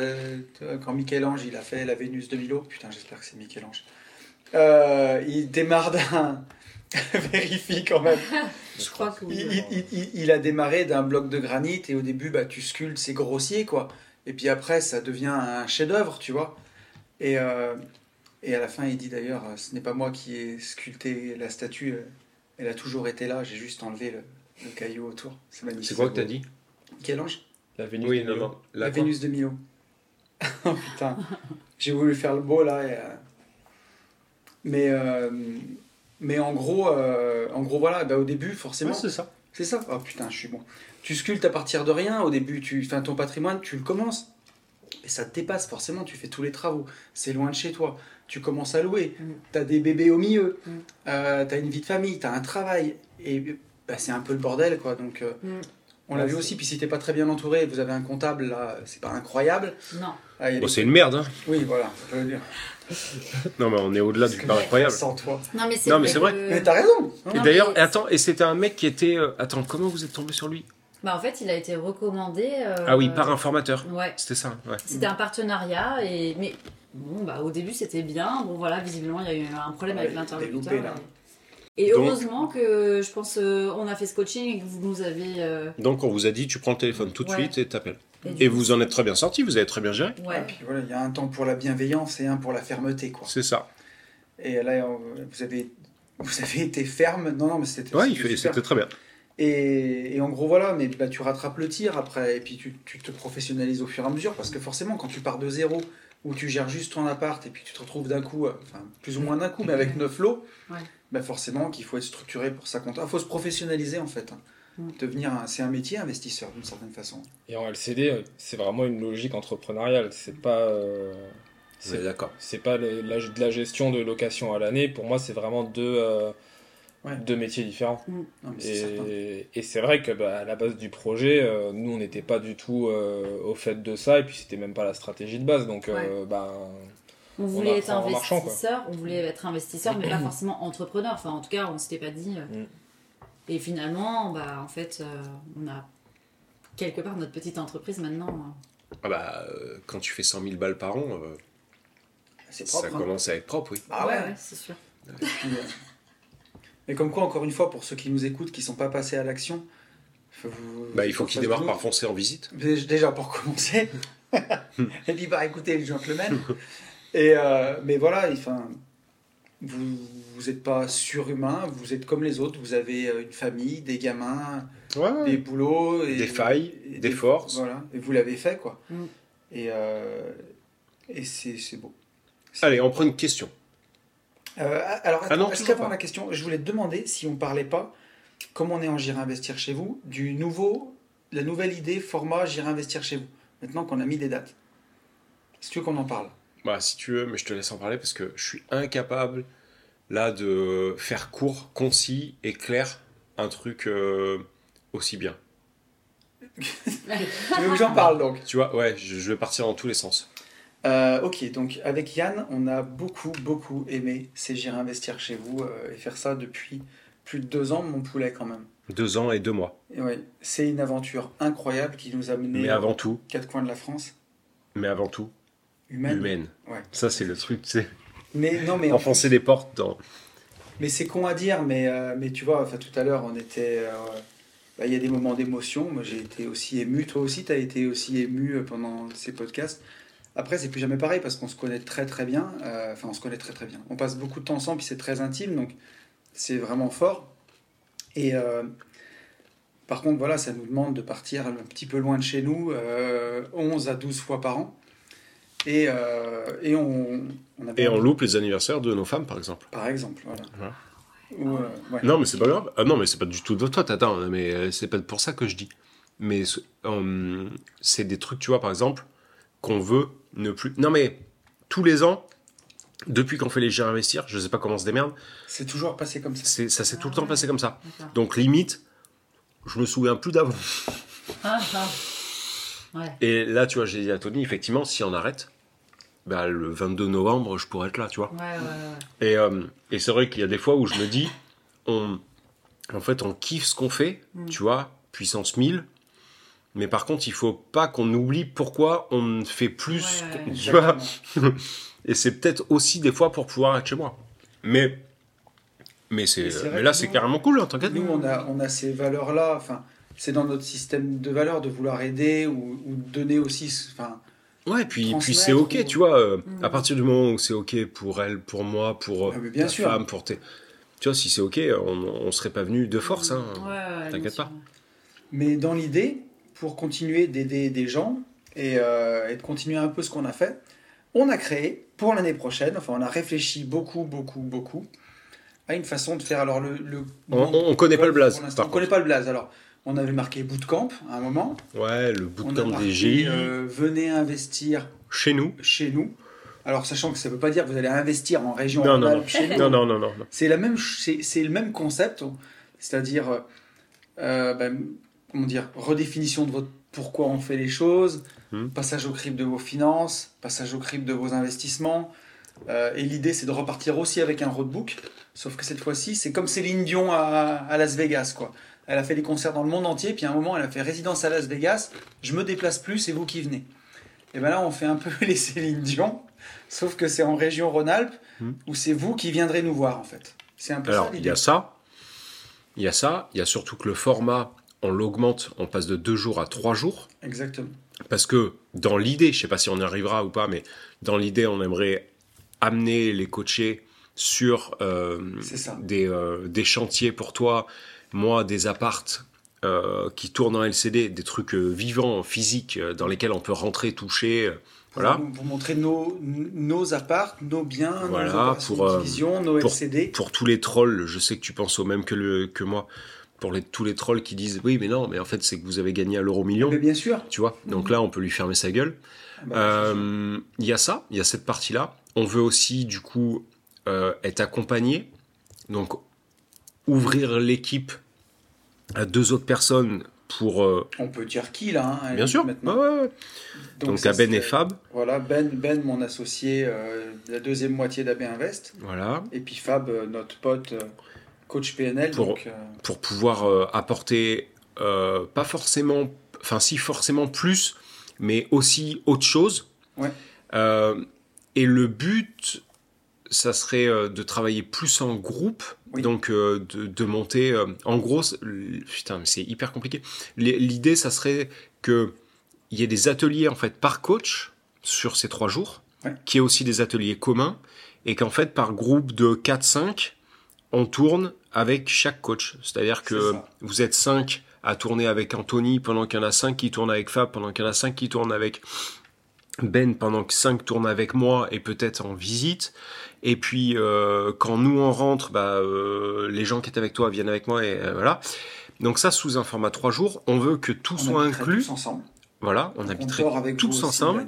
Quand Michel-Ange, il a fait la Vénus de Milo, putain, j'espère que c'est Michel-Ange. Euh, il démarre d'un. Vérifie quand même. Je crois que oui. Il, il- il- il- il a démarré d'un bloc de granit et au début, bah, tu sculptes, c'est grossier, quoi. Et puis après, ça devient un chef-d'œuvre, tu vois. Et, euh, et à la fin, il dit d'ailleurs Ce n'est pas moi qui ai sculpté la statue, euh, elle a toujours été là, j'ai juste enlevé le, le caillou autour. C'est magnifique. C'est quoi que t'as dit? Michel-Ange La Vénus Oui, de Milo. non. La, Vénus de Milo. oh putain, j'ai voulu faire le beau là. et, euh, Mais, euh, mais en gros, euh, en gros voilà, bah, au début, forcément. Ouais, c'est ça. C'est ça. Oh putain, je suis bon. Tu sculptes à partir de rien. Au début, tu fais ton patrimoine, tu le commences. Et ça te dépasse, forcément. Tu fais tous les travaux. C'est loin de chez toi. Tu commences à louer. Mm. Tu as des bébés au milieu. Mm. Euh, tu as une vie de famille. Tu as un travail. Et bah, c'est un peu le bordel, quoi. Donc, euh, Mm. On l'a vu aussi, puis si t'es pas très bien entouré, vous avez un comptable là, c'est pas incroyable. Non. Ah, Bon, des- c'est une merde, hein. Oui, voilà, je veux dire. Non, mais on est au-delà du pas incroyable. Sans toi. Non, mais c'est Non, mais vrai. c'est vrai. que- Mais t'as raison. Et Non, d'ailleurs, mais- attends, et c'était un mec qui était. euh, Attends, comment vous êtes tombé sur lui? Bah, en fait, il a été recommandé. euh, Ah oui, par un formateur. Ouais. C'était ça, ouais. C'était un partenariat et mais bon bah au début c'était bien. Bon voilà, visiblement il y a eu un problème avec Ouais, l'interlocuteur. là. Et Donc- heureusement que je pense euh, on a fait ce coaching et que vous nous avez. euh, Donc on vous a dit, tu prends le téléphone tout de Ouais. suite et t'appelles. Et Et vous en êtes très bien sorti, vous avez très bien géré. Et Ouais. puis voilà, il y a un temps pour la bienveillance et un pour la fermeté, quoi. C'est ça. Et là, vous avez, vous avez été ferme. Non, non, mais c'était. Ouais, c'était très bien. Et, et en gros, voilà, mais bah, tu rattrapes le tir après, et puis tu, tu te professionnalises au fur et à mesure, parce que forcément, quand tu pars de zéro, où tu gères juste ton appart, et puis tu te retrouves d'un coup, euh, enfin, plus ou moins d'un coup, mais avec neuf lots, Ouais. bah forcément qu'il faut être structuré pour ça compte. Il faut se professionnaliser, en fait. Mm. Devenir un, c'est un métier investisseur, d'une certaine façon. Et en LCD, euh, c'est vraiment une logique entrepreneuriale. C'est pas, euh, c'est d'accord. c'est pas le- la, de la gestion de location à l'année. Pour moi, c'est vraiment deux, euh, Ouais. deux métiers différents. Non, mais c'est certain. Et, et c'est vrai que bah, à la base du projet, euh, nous, on n'était pas du tout euh, au fait de ça. Et puis, c'était même pas la stratégie de base. Donc, euh, bah, On voulait être marchant, investisseur, on voulait être investisseur, mais pas forcément entrepreneur. Enfin, en tout cas, on s'était pas dit. euh. Et finalement, bah, en fait, euh, on a quelque part notre petite entreprise maintenant. euh. Ah bah, euh, quand tu fais 100 000 balles par an, euh, C'est ça propre. hein. commence à être propre, oui. Ah ouais. c'est sûr. Euh, Mais comme quoi, encore une fois, pour ceux qui nous écoutent, qui sont pas passés à l'action, vous- Bah, il faut qu'il fasse démarre de par foncer en visite. Dé- Déjà pour commencer. Et puis par écouter le gentleman. Et euh, mais voilà, enfin, vous vous n'êtes pas surhumain, vous êtes comme les autres. Vous avez euh, une famille, des gamins, Ouais. des boulots, et, Des failles, et des forces. Voilà. Et vous l'avez fait quoi. Mm. Et euh, et c'est c'est beau. Allez, on prend une question. Euh, alors, Ah attends, est-ce qu'avant pas. la question, je voulais te demander si on parlait pas, comme on est en J'irai investir chez vous, du nouveau, la nouvelle idée format J'irai investir chez vous, maintenant qu'on a mis des dates. Tu veux qu'on en parle? Bah, si tu veux, mais je te laisse en parler parce que je suis incapable là de faire court, concis et clair un truc euh, aussi bien. Tu veux que j'en parle donc? Tu vois, ouais, je, je vais partir dans tous les sens. Euh, Ok, donc avec Yann, on a beaucoup, beaucoup aimé J'irai investir chez vous euh, et faire ça depuis plus de deux ans, mon poulet quand même. Deux ans et deux mois. Ouais, c'est une aventure incroyable qui nous a mené Mais avant tout, quatre coins de la France, mais avant tout, humaine. humaine. Ouais. Ça, c'est le truc, tu sais. Mais non, mais en Enfoncer des portes dans. Mais c'est con à dire, mais, euh, mais tu vois, enfin, tout à l'heure, on était. euh, bah, Il y a des moments d'émotion. Moi, j'ai été aussi ému. Toi aussi, tu as été aussi ému euh, pendant ces podcasts. Après, c'est plus jamais pareil parce qu'on se connaît très très bien. Euh, Enfin, on se connaît très très bien. On passe beaucoup de temps ensemble, puis c'est très intime, donc c'est vraiment fort. Et euh, par contre, voilà, ça nous demande de partir un petit peu loin de chez nous, euh, 11 à 12 fois par an. Et, euh, et on, on avait Et on loupe les anniversaires de nos femmes, par exemple. Par exemple, voilà. Voilà. Ou, euh, ouais. Non, mais c'est pas grave. Ah non, mais c'est pas du tout de toi, attends, mais euh, c'est pas pour ça que je dis. Mais ce- c'est des trucs, tu vois, par exemple, qu'on veut ne plus. Non, mais tous les ans, depuis qu'on fait les gérer investir, je sais pas comment on se démerde, C'est toujours passé comme ça. c'est, ça s'est tout le temps Ah. passé comme ça. Donc, limite, je me souviens plus d'avant. Ah, ah. Ouais. Et là, tu vois, j'ai dit à Tony, effectivement, si on arrête, bah, le 22 novembre, je pourrais être là, tu vois. Ouais, ouais, ouais. Et, euh, et c'est vrai qu'il y a des fois où je me dis, on, en fait, on kiffe ce qu'on fait, Mm. tu vois, puissance 1000. Mais par contre, il faut pas qu'on oublie pourquoi on fait plus. Tu vois et c'est peut-être aussi des fois pour pouvoir être chez moi. Mais, mais, c'est, mais là, c'est nous- carrément cool, hein, t'inquiète. Nous, on a, on a ces valeurs-là. Enfin, c'est dans notre système de valeurs de vouloir aider ou, ou donner aussi. Enfin, Ouais, puis, puis c'est ok, ou- tu vois, euh, Mm. à partir du moment où c'est ok pour elle, pour moi, pour Ah, bien ta sûr. femme, pour tes. Tu vois, si c'est ok, on, on serait pas venu de force. Hein. Ouais, ouais, T'inquiète pas. mais dans l'idée, pour continuer d'aider des gens et, euh, et de continuer un peu ce qu'on a fait, on a créé pour l'année prochaine, enfin, on a réfléchi beaucoup, beaucoup, beaucoup à une façon de faire. Alors, le. le On, on connaît pas le blaze. On connaît pas le blaze. Alors, on avait marqué bootcamp à un moment. Ouais, le bootcamp marqué, des GI euh, venez investir chez nous. chez nous. Alors, sachant que ça ne veut pas dire que vous allez investir en région Non, non, non. chez nous. Non, non, non, non. non. C'est la même, c'est, le même concept, c'est-à-dire, euh, ben, comment dire, redéfinition de votre pourquoi on fait les choses, Hmm. passage au crible de vos finances, passage au crible de vos investissements. Euh, et l'idée, c'est de repartir aussi avec un roadbook. Sauf que cette fois-ci, c'est comme Céline Dion à, à Las Vegas, quoi. Elle a fait des concerts dans le monde entier, puis à un moment, elle a fait résidence à Las Vegas. Je me déplace plus, c'est vous qui venez. Et ben là, on fait un peu les Céline Dion, sauf que c'est en région Rhône-Alpes, Hmm. où c'est vous qui viendrez nous voir, en fait. C'est un peu Alors, ça il y a ça. Il y a ça. Il y a surtout que le format, on l'augmente, on passe de deux jours à trois jours. Exactement. Parce que dans l'idée, je sais pas si on y arrivera ou pas, mais dans l'idée, on aimerait amener les coachés sur euh, des, euh, des chantiers pour toi, moi, des appartes euh, qui tournent en LCD, des trucs euh, vivants, physiques, euh, dans lesquels on peut rentrer, toucher. voilà. Vous, vous montrer nos, nos apparts, nos biens, Voilà, nos pour, division, nos pour- LCD. Pour tous les trolls, je sais que tu penses au même que, le, que moi. Pour les, tous les trolls qui disent oui, mais non, mais en fait, c'est que vous avez gagné à l'euro million. Mais bien sûr. Tu vois, donc là, on peut lui fermer sa gueule. Bah, Euh, Il y a ça, il y a cette partie-là. On veut aussi, du coup, être accompagné. Donc, ouvrir l'équipe à deux autres personnes pour. euh, On peut dire qui là hein, bien sûr. maintenant. Ouais. Donc, ça à Ben et Fab. Voilà, Ben, Ben mon associé, euh, la deuxième moitié d'AB Invest. Voilà. Et puis Fab, euh, notre pote, euh, coach PNL. Pour- Donc, euh, Pour pouvoir apporter, pas forcément. Enfin, si, forcément plus, mais aussi autre chose. Ouais. Et le but, ça serait euh, de travailler plus en groupe. Oui. Donc, euh, de, de monter. euh, en gros, putain, mais c'est hyper compliqué. L'idée, ça serait que il y ait des ateliers en fait par coach sur ces trois jours, Ouais. qui est aussi des ateliers communs, et qu'en fait par groupe de 4-5, on tourne avec chaque coach. C'est-à-dire C'est que vous êtes 5 à tourner avec Anthony, pendant qu'il y en a 5 qui tournent avec Fab, pendant qu'il y en a 5 qui tournent avec Ben, pendant que 5 tournent avec moi et peut-être en visite. Et puis euh, quand nous on rentre, bah, euh, les gens qui étaient avec toi viennent avec moi et euh, voilà. Donc ça sous un format 3 jours, on veut que tout on soit inclus. tous ensemble. Voilà, on habiterait avec tous ensemble.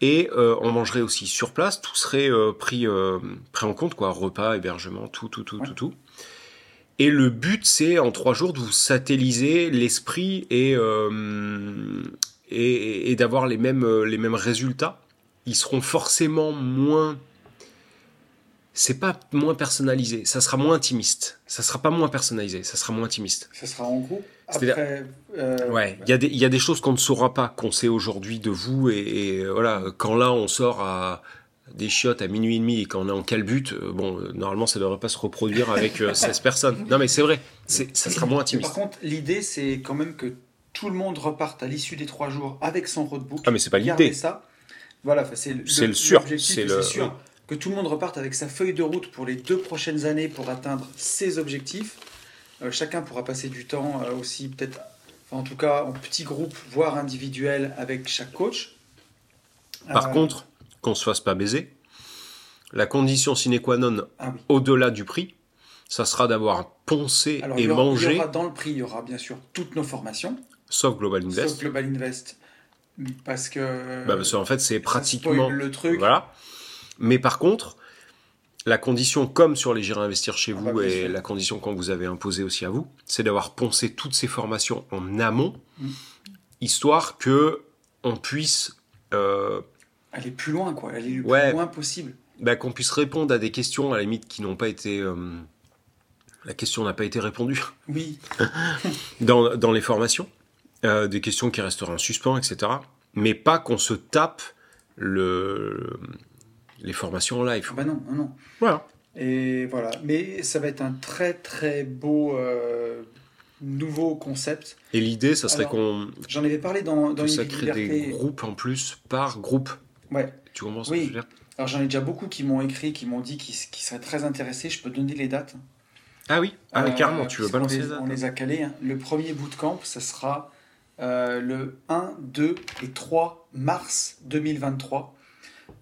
et euh, on mangerait aussi sur place, tout serait euh, pris, euh, pris en compte, quoi, repas, hébergement, tout, tout, tout, Ouais. tout, tout. Et le but, c'est en trois jours de vous satelliser l'esprit et, euh, et, et d'avoir les mêmes, euh, les mêmes résultats. Ils seront forcément moins. C'est pas moins personnalisé, ça sera moins intimiste. Ça sera pas moins personnalisé, ça sera moins intimiste. Ça sera en groupe. C'est-à-dire- Après, euh, Ouais, il y, a des- il y a des choses qu'on ne saura pas, qu'on sait aujourd'hui de vous, et, et, euh, voilà, quand là on sort à des chiottes à minuit et demi et qu'on est en calbut, euh, bon, normalement ça ne devrait pas se reproduire avec euh, 16 personnes. Non mais c'est vrai, ça sera moins intimiste. par contre, l'idée, c'est quand même que tout le monde reparte à l'issue des trois jours avec son roadbook. Ah mais c'est pas l'idée. ça. Voilà, c'est le, le sûr, c'est le- sûr. Que tout le monde reparte avec sa feuille de route pour les deux prochaines années pour atteindre ses objectifs. Euh, chacun pourra passer du temps euh, aussi, peut-être, enfin, en tout cas en petit groupe, voire individuel avec chaque coach. Par Euh, contre, qu'on se fasse pas baiser, la condition sine qua non ah oui. au-delà du prix, ça sera d'avoir poncé Alors, et il y aura- il y mangé, aura dans le prix, il y aura bien sûr toutes nos formations, sauf Global Invest. sauf Global Invest, parce que Bah, parce qu'en fait c'est pratiquement... le truc. Voilà. Mais par contre, la condition, comme sur les J'irai investir chez Ah vous, bah, et la condition qu'on vous avez imposée aussi à vous, c'est d'avoir poncé toutes ces formations en amont, Mm. histoire que on puisse, euh, Aller plus loin, quoi. Aller le Ouais. plus loin possible. bah, qu'on puisse répondre à des questions à la limite qui n'ont pas été, euh, la question n'a pas été répondue Oui, dans, dans les formations, euh, des questions qui resteront en suspens, etc. Mais pas qu'on se tape le, les formations en live. Ah bah non, non, non. Voilà. Et voilà. Mais ça va être un très très beau euh, nouveau concept. Et l'idée, ça serait qu'on J'en avais parlé dans, dans que une ça crée des groupes en plus par groupe. Ouais. Tu comprends ce Oui. que je veux dire? Alors j'en ai déjà beaucoup qui m'ont écrit, qui m'ont dit qu'ils seraient très intéressés. Je peux donner les dates. Ah oui, ah, Euh, carrément, tu veux balancer les, les dates On les a calés. hein. Le premier bootcamp, ça sera euh, le 1, 2 et 3 mars 2023.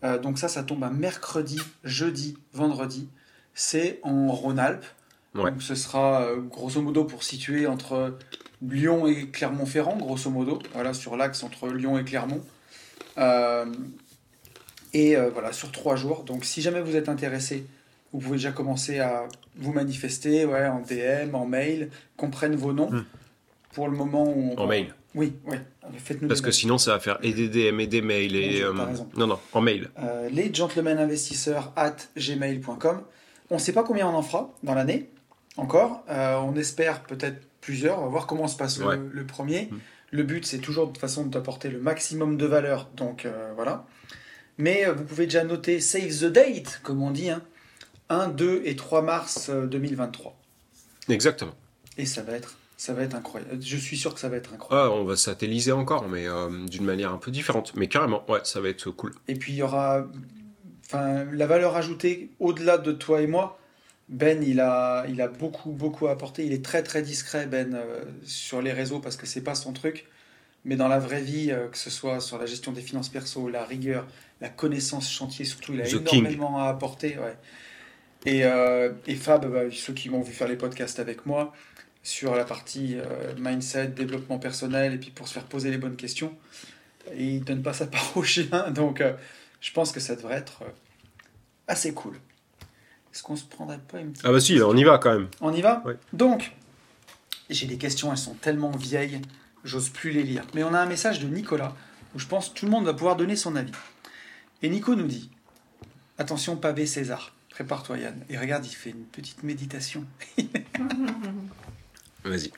Euh, donc ça, ça tombe un mercredi, jeudi, vendredi. C'est en Rhône-Alpes. Ouais. Donc ce sera euh, grosso modo pour situer entre Lyon et Clermont-Ferrand, grosso modo. Voilà, sur l'axe entre Lyon et Clermont. Euh, et voilà, sur trois jours. Donc si jamais vous êtes intéressé, vous pouvez déjà commencer à vous manifester ouais, en DM, en mail, qu'on prenne vos noms. Mm. Euh, euh, à. Mm. Euh, pour le moment on En mail. Oui, oui. Faites-nous Parce que mails. sinon, ça va faire et des DM et euh, non, non, en mail. Euh, les gentlemen investisseurs at gmail.com. On ne sait pas combien on en fera dans l'année, encore. Euh, on espère peut-être plusieurs. On va voir comment se passe le- Ouais. le, premier. Mm. Le but, c'est toujours de toute façon d'apporter le maximum de valeur. Donc euh, voilà. Mais euh, vous pouvez déjà noter save the date, comme on dit. hein. 1, 2 et 3 mars euh, 2023. Exactement. Et ça va être, ça va être incroyable. Je suis sûr que ça va être incroyable. Ah, on va satelliser encore, mais euh, d'une manière un peu différente. Mais carrément, ouais, ça va être cool. Et puis il y aura enfin, la valeur ajoutée au-delà de toi et moi. Ben, il a, il a beaucoup, beaucoup apporté. Il est très, très discret, Ben, euh, sur les réseaux parce que c'est pas son truc. Mais dans la vraie vie, euh, que ce soit sur la gestion des finances perso, la rigueur, la connaissance chantier, surtout, il a The King. énormément à apporter. Ouais. Et, euh, et Fab, bah, ceux qui m'ont vu faire les podcasts avec moi, sur la partie euh, mindset, développement personnel, et puis pour se faire poser les bonnes questions, et il donne pas sa part au chien. Donc, euh, je pense que ça devrait être euh, assez cool. Est-ce qu'on se prendrait pas une petite... Ah bah si, on y va quand même. On y va? Ouais. Donc, j'ai des questions, elles sont tellement vieilles, j'ose plus les lire. Mais on a un message de Nicolas, où je pense que tout le monde va pouvoir donner son avis. Et Nico nous dit, attention pavé César, prépare-toi Yann. Et regarde, il fait une petite méditation. Vas-y.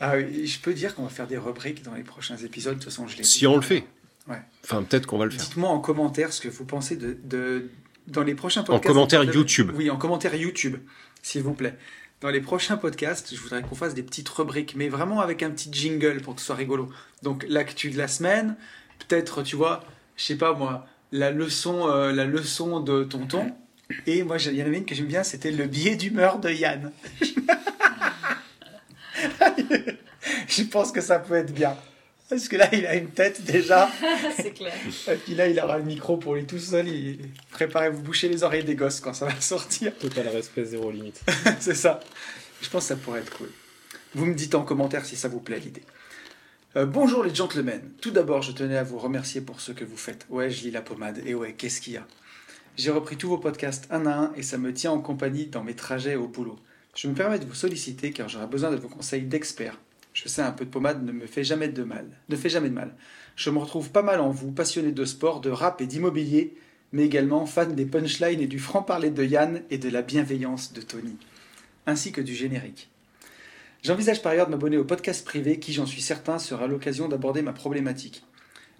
Ah oui, je peux dire qu'on va faire des rubriques dans les prochains épisodes, de toute façon je l'ai Si on le fait. Ouais. Enfin, peut-être qu'on va le faire. Dites-moi en commentaire ce que vous pensez de, de- dans les prochains podcasts. commentaire on peut- YouTube. Oui, en commentaire YouTube, s'il vous plaît. Dans les prochains podcasts, je voudrais qu'on fasse des petites rubriques, mais vraiment avec un petit jingle pour que ce soit rigolo. Donc l'actu de la semaine, peut-être, tu vois, je sais pas moi, la leçon, euh, la leçon de tonton. Et moi, il y en avait une que j'aime bien, c'était le billet d'humeur de Yann. je pense que ça peut être bien. Parce que là, il a une tête déjà. c'est clair. Et puis là, il aura le micro pour lui tout seul. Il... Préparez-vous boucher les oreilles des gosses quand ça va sortir. Total respect, zéro limite. C'est ça. Je pense que ça pourrait être cool. Vous me dites en commentaire si ça vous plaît l'idée. Euh, bonjour les gentlemen. Tout d'abord, je tenais à vous remercier pour ce que vous faites. Ouais, je lis la pommade. Et ouais, qu'est-ce qu'il y a? J'ai repris tous vos podcasts un à un et ça me tient en compagnie dans mes trajets au boulot. Je me permets de vous solliciter car j'aurai besoin de vos conseils d'experts. Je sais, un peu de pommade ne me fait jamais de mal. Ne fait jamais de mal. Je me retrouve pas mal en vous, passionné de sport, de rap et d'immobilier, mais également fan des punchlines et du franc-parler de Yann et de la bienveillance de Tony, ainsi que du générique. J'envisage par ailleurs de m'abonner au podcast privé qui, j'en suis certain, sera l'occasion d'aborder ma problématique.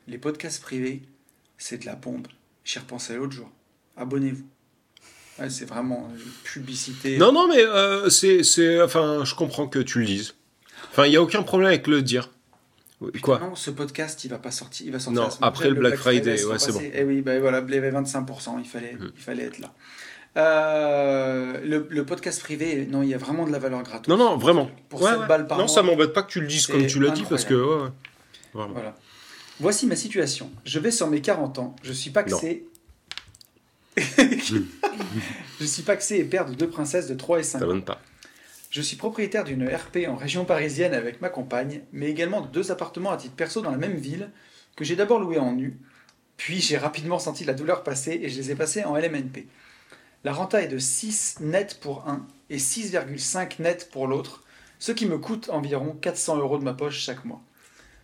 Les podcasts privés, c'est de la bombe. J'y repensais l'autre jour. Abonnez-vous. Ouais, c'est vraiment une publicité. Non, non, mais euh, c'est, c'est, enfin, je comprends que tu le dises. Enfin, il y a aucun problème avec le dire. Quoi? Non, ce podcast, il va pas sortir. Il va sortir Non, la après le Black Friday, sera ouais, c'est passé. Eh oui, bah voilà, il y avait 25%, il fallait, Mhm. il fallait être là. Euh, le, le podcast privé, non, il y a vraiment de la valeur gratos. Non, non, vraiment. Pour Ouais, 7 ouais. balles par non, mois. ça m'embête pas que tu le dises comme tu l'as dit parce que. ouais. Voilà. Voici ma situation. Je vais sur mes 40 ans. Je suis paxé. je suis paxé et père de deux princesses de 3 et 5 Ça ans. donne pas. Je suis propriétaire d'une RP en région parisienne avec ma compagne, mais également de deux appartements à titre perso dans la même ville que j'ai d'abord loués en nu, puis j'ai rapidement senti la douleur passer et je les ai passés en LMNP. La renta est de 6 net pour un et 6,5 net pour l'autre, ce qui me coûte environ 400 euros de ma poche chaque mois.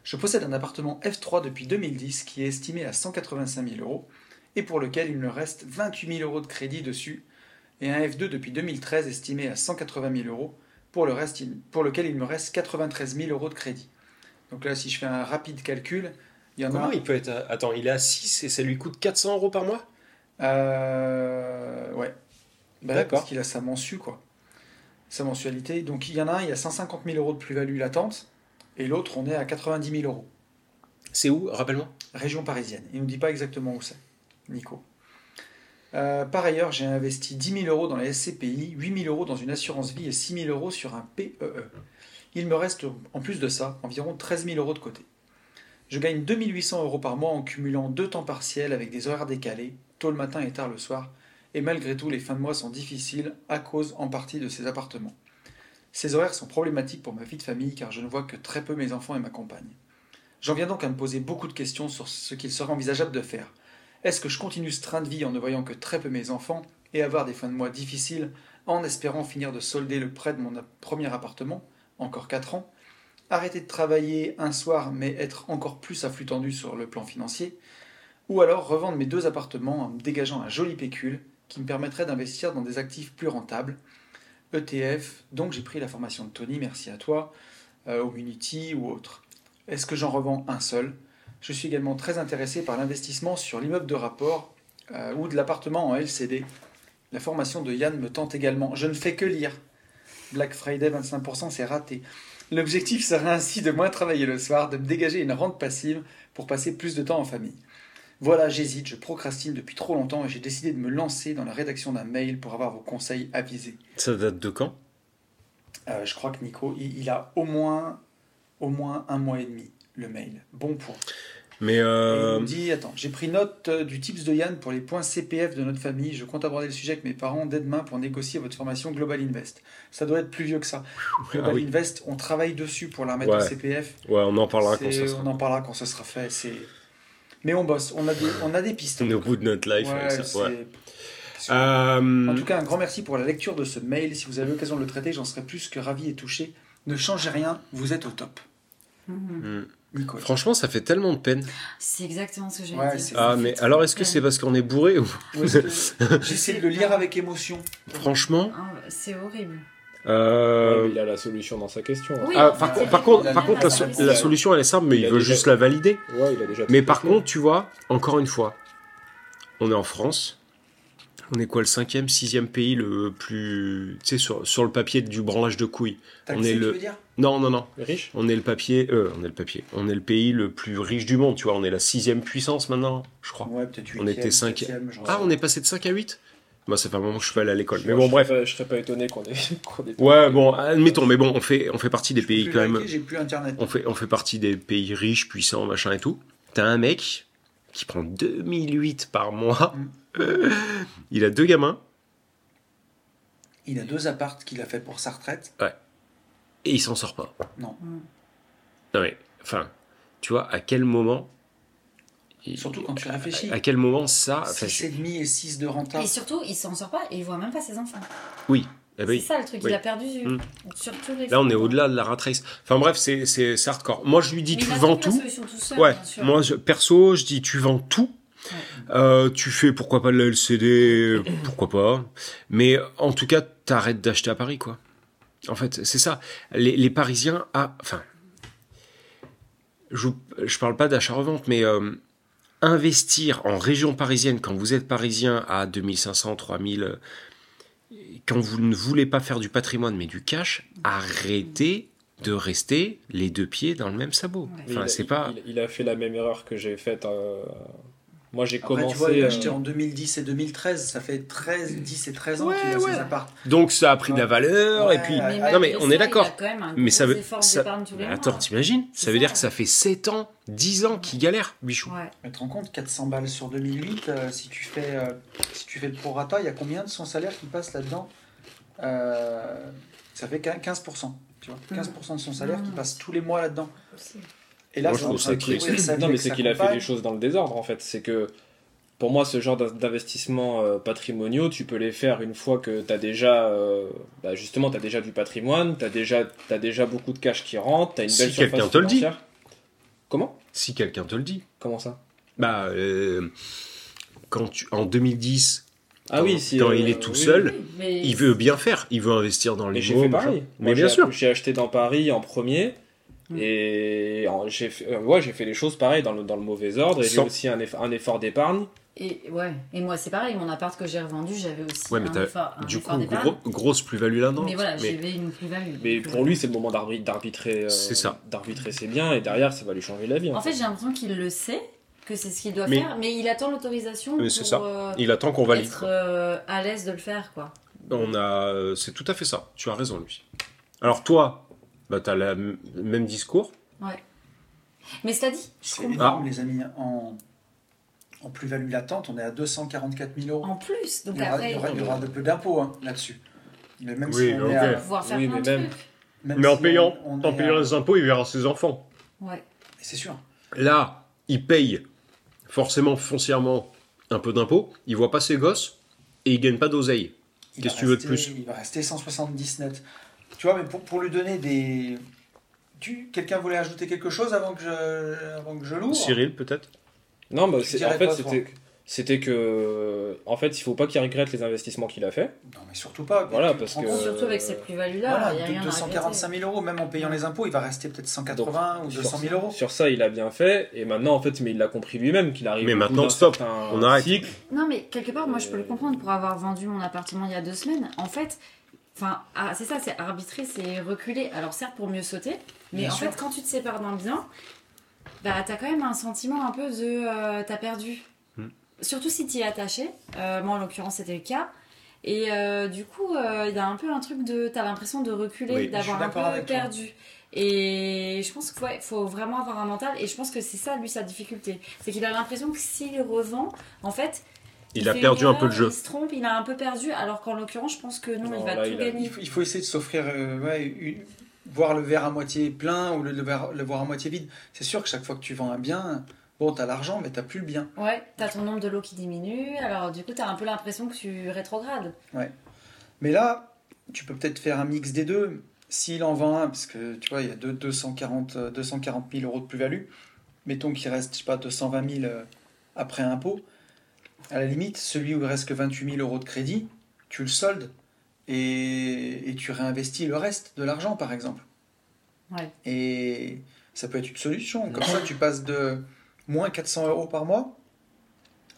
Je possède un appartement F3 depuis 2010 qui est estimé à 185 000 euros et pour lequel il me reste 28 000 euros de crédit dessus, et un F2 depuis 2013 estimé à 180 000 euros, pour, le reste, il- pour lequel il me reste 93 000 euros de crédit. Donc là, si je fais un rapide calcul, il y en Comment a... il peut être. à- Attends, il est à 6 et ça lui coûte 400 euros par mois? Euh, ouais. Bah, D'accord. Parce qu'il a sa mensu, quoi. Sa mensualité. Donc il y en a un, il y a 150 000 euros de plus-value latente, et l'autre, on est à 90 000 euros. C'est où? Rappelle-moi. Région parisienne. Il ne nous dit pas exactement où c'est, Nico. Euh, par ailleurs, j'ai investi 10 000 euros dans la SCPI, 8 000 euros dans une assurance vie et 6 000 euros sur un PEE. Il me reste, en plus de ça, environ 13 000 euros de côté. Je gagne 2 800 euros par mois en cumulant deux temps partiels avec des horaires décalés, tôt le matin et tard le soir, et malgré tout, les fins de mois sont difficiles à cause en partie de ces appartements. Ces horaires sont problématiques pour ma vie de famille car je ne vois que très peu mes enfants et ma compagne. J'en viens donc à me poser beaucoup de questions sur ce qu'il serait envisageable de faire. Est-ce que je continue ce train de vie en ne voyant que très peu mes enfants et avoir des fins de mois difficiles en espérant finir de solder le prêt de mon premier appartement, encore 4 ans arrêter de travailler un soir mais être encore plus à tendu sur le plan financier, ou alors revendre mes deux appartements en me dégageant un joli pécule qui me permettrait d'investir dans des actifs plus rentables. ETF, donc j'ai pris la formation de Tony, merci à toi, euh, au Unity ou autre. Est-ce que j'en revends un seul? Je suis également très intéressé par l'investissement sur l'immeuble de rapport euh, ou de l'appartement en LCD. La formation de Yann me tente également. Je ne fais que lire. Black Friday 25%, c'est raté. L'objectif serait ainsi de moins travailler le soir, de me dégager une rente passive pour passer plus de temps en famille. Voilà, j'hésite, je procrastine depuis trop longtemps et j'ai décidé de me lancer dans la rédaction d'un mail pour avoir vos conseils avisés. Ça date de quand? Euh, je crois que Nico, il, il a au moins, au moins un mois et demi, le mail. Bon point. Mais Et euh, il nous dit, attends, j'ai pris note euh, du tips de Yann pour les points CPF de notre famille. Je compte aborder le sujet avec mes parents dès demain pour négocier votre formation Global Invest. Ça doit être plus vieux que ça. Global ah oui. Invest, on travaille dessus pour la remettre Ouais. au CPF. ouais, on en parlera quand ça sera. On en parlera quand ce sera fait. C'est... Mais on bosse, on a des, on a des pistes. On est au bout de notre life Ouais, avec ça. Ouais. Euh, En tout cas, un grand merci pour la lecture de ce mail. Si vous avez l'occasion de le traiter, j'en serais plus que ravi et touché. Ne changez rien, vous êtes au top. Hmm. Nicole. Franchement, ça fait tellement de peine. C'est exactement ce que j'allais Ouais, dire. Ah, mais alors, est-ce que c'est parce qu'on est bourré ou J'essaie de le lire avec émotion. franchement Ah, C'est horrible. euh, Ouais, il a la solution dans sa question. Oui. ah, par, contre- par par la, la so- solution. la solution elle est simple, mais Il veut déjà- juste la valider. Ouais, il a déjà Mais par contre, tu vois, encore une fois, on est en France. On est quoi, le cinquième, sixième pays le plus. Tu sais, sur, sur le papier du branlage de couilles. On est tu le- veux dire? Non, non, non. riche? On est le papier. Euh, on est le papier. On est le pays le plus riche du monde, tu vois. On est la sixième puissance maintenant, je crois. Ouais, peut-être On était cinq- cinquième, j'en Ah, sais on est passé de 5 à 8 Moi, ça fait un moment que je suis pas allé à l'école. Mais bon, je bref. serais pas- Je serais pas étonné qu'on ait. Ouais, bon, admettons, mais bon, on fait, on fait partie des Je pays quand même. plus internet. On fait, on fait partie des pays riches, puissants, machin et tout. T'as un mec qui prend 2008 par mois. Il a deux gamins Il a deux appartes qu'il a fait pour sa retraite. et il s'en sort pas. Non. Non mais, enfin, tu vois, à quel moment. Surtout quand tu réfléchis. À quel moment ça. enfin, 6,5 et 6 de renta. Et surtout, il s'en sort pas et il voit même pas ses enfants. oui, eh ben, C'est ça le truc, Oui. il a perdu Mm. sur tous les là on est au-delà de la rat race. Enfin bref, c'est c'est- c'est hardcore. Moi je lui dis Mais tu vends tout. seul, Ouais, moi je- perso, je dis tu vends tout. Euh, tu fais pourquoi pas de la LCD, pourquoi pas. Mais en tout cas, t'arrêtes d'acheter à Paris, quoi. En fait, c'est ça. Les, les Parisiens, ah, enfin, je, je parle pas d'achat-revente, mais euh, investir en région parisienne quand vous êtes parisien à 2500, 3000, euh, quand vous ne voulez pas faire du patrimoine mais du cash, arrêtez de rester les deux pieds dans le même sabot. Enfin, il a- c'est pas. il, il a fait la même erreur que j'ai faite. euh, Moi, j'ai commencé. tu vois, il a euh, acheté en 2010 et 2013. Ça fait 13, 10 et 13 ans Ouais, qu'il a ouais. ses apparts. Donc ça a pris de la valeur et puis. ouais. non mais on ça, est d'accord. Mais ça veut. ça- Mais attends, t'imagines Ça veut ça. dire que ça fait 7 ans, 10 ans qu'il galère, bichou. Ouais. Mais tu te rends compte, 400 balles sur 2008, euh, si, tu fais, euh, si tu fais le prorata, il y a combien de son salaire qui passe là-dedans Euh, Ça fait 15%. Tu vois, 15% de son salaire qui Mmh. passe tous les mois là-dedans. Et là, Moi, je trouve ça vie Non, mais c'est qu'il a fait les choses dans le désordre en fait. C'est que pour moi, ce genre d'in- d'investissements euh, patrimoniaux, tu peux les faire une fois que tu as déjà, euh, bah, justement, tu as déjà du patrimoine, tu as déjà, t'as déjà beaucoup de cash qui rentre, tu as une Si belle surface quelqu'un te le dit. Comment? Si quelqu'un te le dit. Comment ça? Bah, euh, quand tu, en 2010, Ah Quand- oui, si, quand euh, il est tout oui. seul, Oui, mais il veut bien faire. Il veut investir dans Mais les j'ai mots, fait pareil. Mais Moi, bien j'ai- sûr. J'ai acheté dans Paris en premier. Mm. Et j'ai fait, euh, ouais, j'ai fait les choses pareil dans le, dans le mauvais ordre. Et j'ai aussi un, eff- un effort d'épargne. Et, ouais. et moi, c'est pareil, mon appart que j'ai revendu, j'avais aussi Ouais, mais un t'as- effort, un Du effort coup, gros- grosse plus-value là-dedans. Mais voilà, Mais- j'avais une plus-value. Mais pour euh, lui, c'est le moment d'arbitrer. euh, C'est ça. D'arbitrer ses biens. Et derrière, ça va lui changer la vie. En fait, j'ai l'impression qu'il le sait, que c'est ce qu'il doit Mais- faire, mais il attend l'autorisation Mais pour c'est ça. euh, Il attend qu'on valide. être euh, à l'aise de le faire, quoi. On a, c'est tout à fait ça. Tu as raison, lui. Alors toi, bah t'as le m- même discours. Ouais. Mais cela dit, je comprends. énorme, les amis. En, en plus-value latente, on est à 244 000 euros. En plus, donc Il y aura, après, il y aura- il y aura de peu d'impôts hein, là-dessus. Mais même Oui, si on ok. est à- pouvoir faire Oui, plein mais de même- trucs. même Mais en si payant, on- on en payant à- les impôts, il verra ses enfants. Ouais. C'est sûr. Là, il paye forcément foncièrement un peu d'impôts. Il voit pas ses gosses et il gagne pas d'oseille. Il Qu'est-ce que tu veux de plus? Il va rester 170 net. Tu vois, mais pour, pour lui donner des, Tu, quelqu'un voulait ajouter quelque chose avant que je, avant que je l'ouvre? Cyril, peut-être? Non, bah, c'est- en fait, c'était, c'était que. En fait, il faut pas qu'il regrette les investissements qu'il a fait. Non, mais surtout pas. Voilà, parce que- Surtout avec cette plus-value-là, Voilà, il y a de- rien à 245 000 euros, même en payant les impôts, il va rester peut-être 180 ou Sur- 200 000 euros. Sur ça, il a bien fait. Et maintenant, en fait, mais il l'a compris lui-même qu'il arrive. Mais maintenant, stop. On arrête. cycle. Non, mais quelque part, moi, je peux le Euh. comprendre pour avoir vendu mon appartement il y a deux semaines. En fait, enfin, ah, c'est ça, c'est arbitrer, c'est reculer. Alors, certes, pour mieux sauter, mais Bien en sûr. fait, quand tu te sépares d'un bien, bah, t'as quand même un sentiment un peu de euh, t'as perdu. Hmm. Surtout si t'y es attaché. Euh, moi, en l'occurrence, c'était le cas. Et euh, du coup, il y a un peu un truc de. T'as l'impression de reculer, Oui, d'avoir un peu toi. perdu. Et je pense qu'il faut, faut vraiment avoir un mental. Et je pense que c'est ça, lui, sa difficulté. C'est qu'il a l'impression que s'il revend, en fait, Il a perdu un peu le jeu. Il se trompe, il a un peu perdu, alors qu'en l'occurrence, je pense que non, Non, il va là, tout il a- gagner. Il faut, il faut essayer de s'offrir, euh, ouais, une- voir le verre à moitié plein ou le, le verre- le voir à moitié vide. C'est sûr que chaque fois que tu vends un bien, bon, t'as l'argent, mais t'as plus le bien. Ouais, t'as ton nombre de lots qui diminue, alors du coup, t'as un peu l'impression que tu rétrogrades. Mais là, tu peux peut-être faire un mix des deux. S'il en vend un, parce que tu vois, il y a deux- 240, euh, 240 000 euros de plus-value, mettons qu'il reste, je sais pas, 220 000 euh, après impôt, à la limite, celui où il reste que 28 000 euros de crédit, tu le soldes et, et tu réinvestis le reste de l'argent, par exemple. Ouais. Et ça peut être une solution. Comme ça, tu passes de moins 400 euros par mois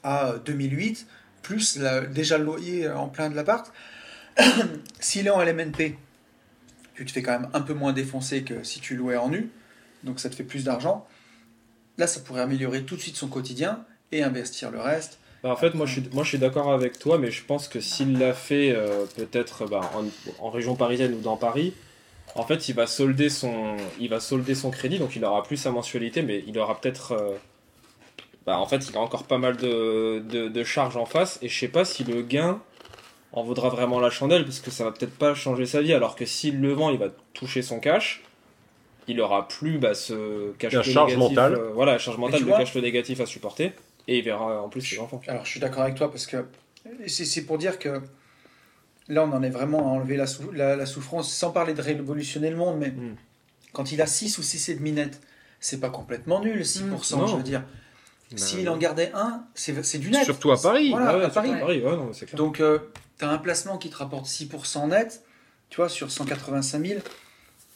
à 2008, plus la- déjà le loyer en plein de l'appart. S'il est en LMNP, tu te fais quand même un peu moins défoncer que si tu louais en nu, donc ça te fait plus d'argent. Là, ça pourrait améliorer tout de suite son quotidien et investir le reste. Bah, en fait, moi je suis, moi, je suis d'accord avec toi, mais je pense que s'il l'a fait euh, peut-être bah, en, en région parisienne ou dans Paris, en fait, il va solder son, il va solder son crédit, donc il aura plus sa mensualité, mais il aura peut-être. euh, bah, en fait, il a encore pas mal de, de, de charges en face, et je sais pas si le gain en vaudra vraiment la chandelle, parce que ça va peut-être pas changer sa vie, alors que s'il le vend, il va toucher son cash. Il aura plus bah, ce cash La flow charge négatif, mentale. euh, voilà, la charge mentale, le cash flow négatif à supporter, et il verra en plus ses enfants. Alors, je suis d'accord avec toi parce que c'est c'est pour dire que là, on en est vraiment à enlever la, sou- la, la souffrance, sans parler de révolutionner le monde, mais Mm. quand il a 6 ou 6,5 net, c'est pas complètement nul, 6%, Mm. je veux dire. Bah, S'il en gardait un, c'est du net. Surtout à Paris. Voilà, Ouais, à Paris. surtout ouais, non, clair. Donc, tu as un placement qui te rapporte 6% net, tu vois, sur 185 000,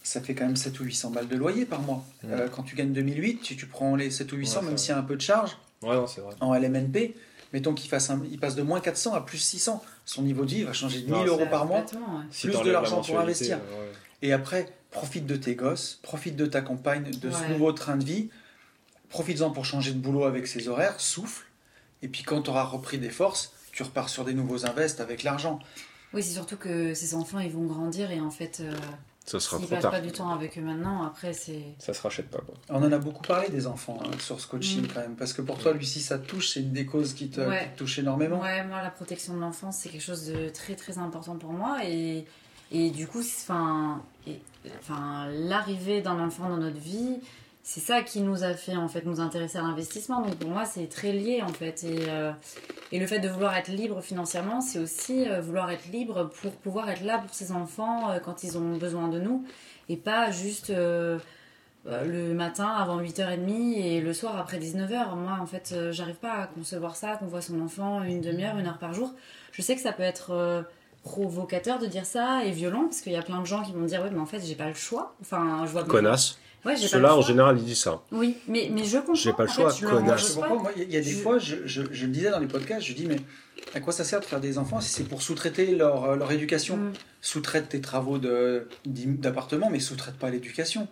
ça fait quand même 7 ou 800 balles de loyer par mois. Mm. Euh, quand tu gagnes 2008, tu, tu prends les 7 ou 800, Ouais, même s'il y a un peu de charge, Ouais, non, c'est vrai. en LMNP, mettons qu'il fasse un- il passe de moins 400 à plus 600. Son niveau de vie va changer de 1000 Non, euros par mois. Si Plus de la l'argent pour investir. ouais. Et après, profite de tes gosses, profite de ta compagne, de ce Ouais. nouveau train de vie, profites-en pour changer de boulot avec ses horaires, souffle, et puis quand tu auras repris des forces, tu repars sur des nouveaux invests avec l'argent. Oui, c'est surtout que ces enfants, ils vont grandir et en fait, euh, Ça sera s'ils trop passent tard. pas du temps avec eux maintenant, après, c'est. Ça se rachète pas, quoi. On en a beaucoup parlé des enfants hein, sur ce coaching Mm. quand même, parce que pour toi, Lucie, ça te touche, c'est une des causes qui te, Ouais. qui te touche énormément. Ouais, moi, la protection de l'enfance, c'est quelque chose de très très important pour moi. Et, et du coup, enfin, l'arrivée d'un enfant dans notre vie, c'est ça qui nous a fait en fait nous intéresser à l'investissement. Donc pour moi, c'est très lié en fait. Et, euh, et le fait de vouloir être libre financièrement, c'est aussi euh, vouloir être libre pour pouvoir être là pour ses enfants euh, quand ils ont besoin de nous. Et pas juste le matin avant 8h30 et le soir après 19h. Moi, en fait, j'arrive pas à concevoir ça, qu'on voit son enfant une demi-heure, une heure par jour. Je sais que ça peut être provocateur de dire ça et violent, parce qu'il y a plein de gens qui vont me dire, oui, mais en fait, j'ai pas le choix. Enfin, je vois Connasse. Ouais, Ceux-là, en choix. général, ils disent ça. Oui, mais, mais je comprends. J'ai pas le choix, connasse. il y a- il des Je- fois, je, je- je le disais dans les podcasts, je dis, mais à quoi ça sert de faire des enfants si c'est pour sous-traiter leur, euh, leur éducation? Mm. Sous-traite tes travaux d'appartement, mais sous-traite pas l'éducation.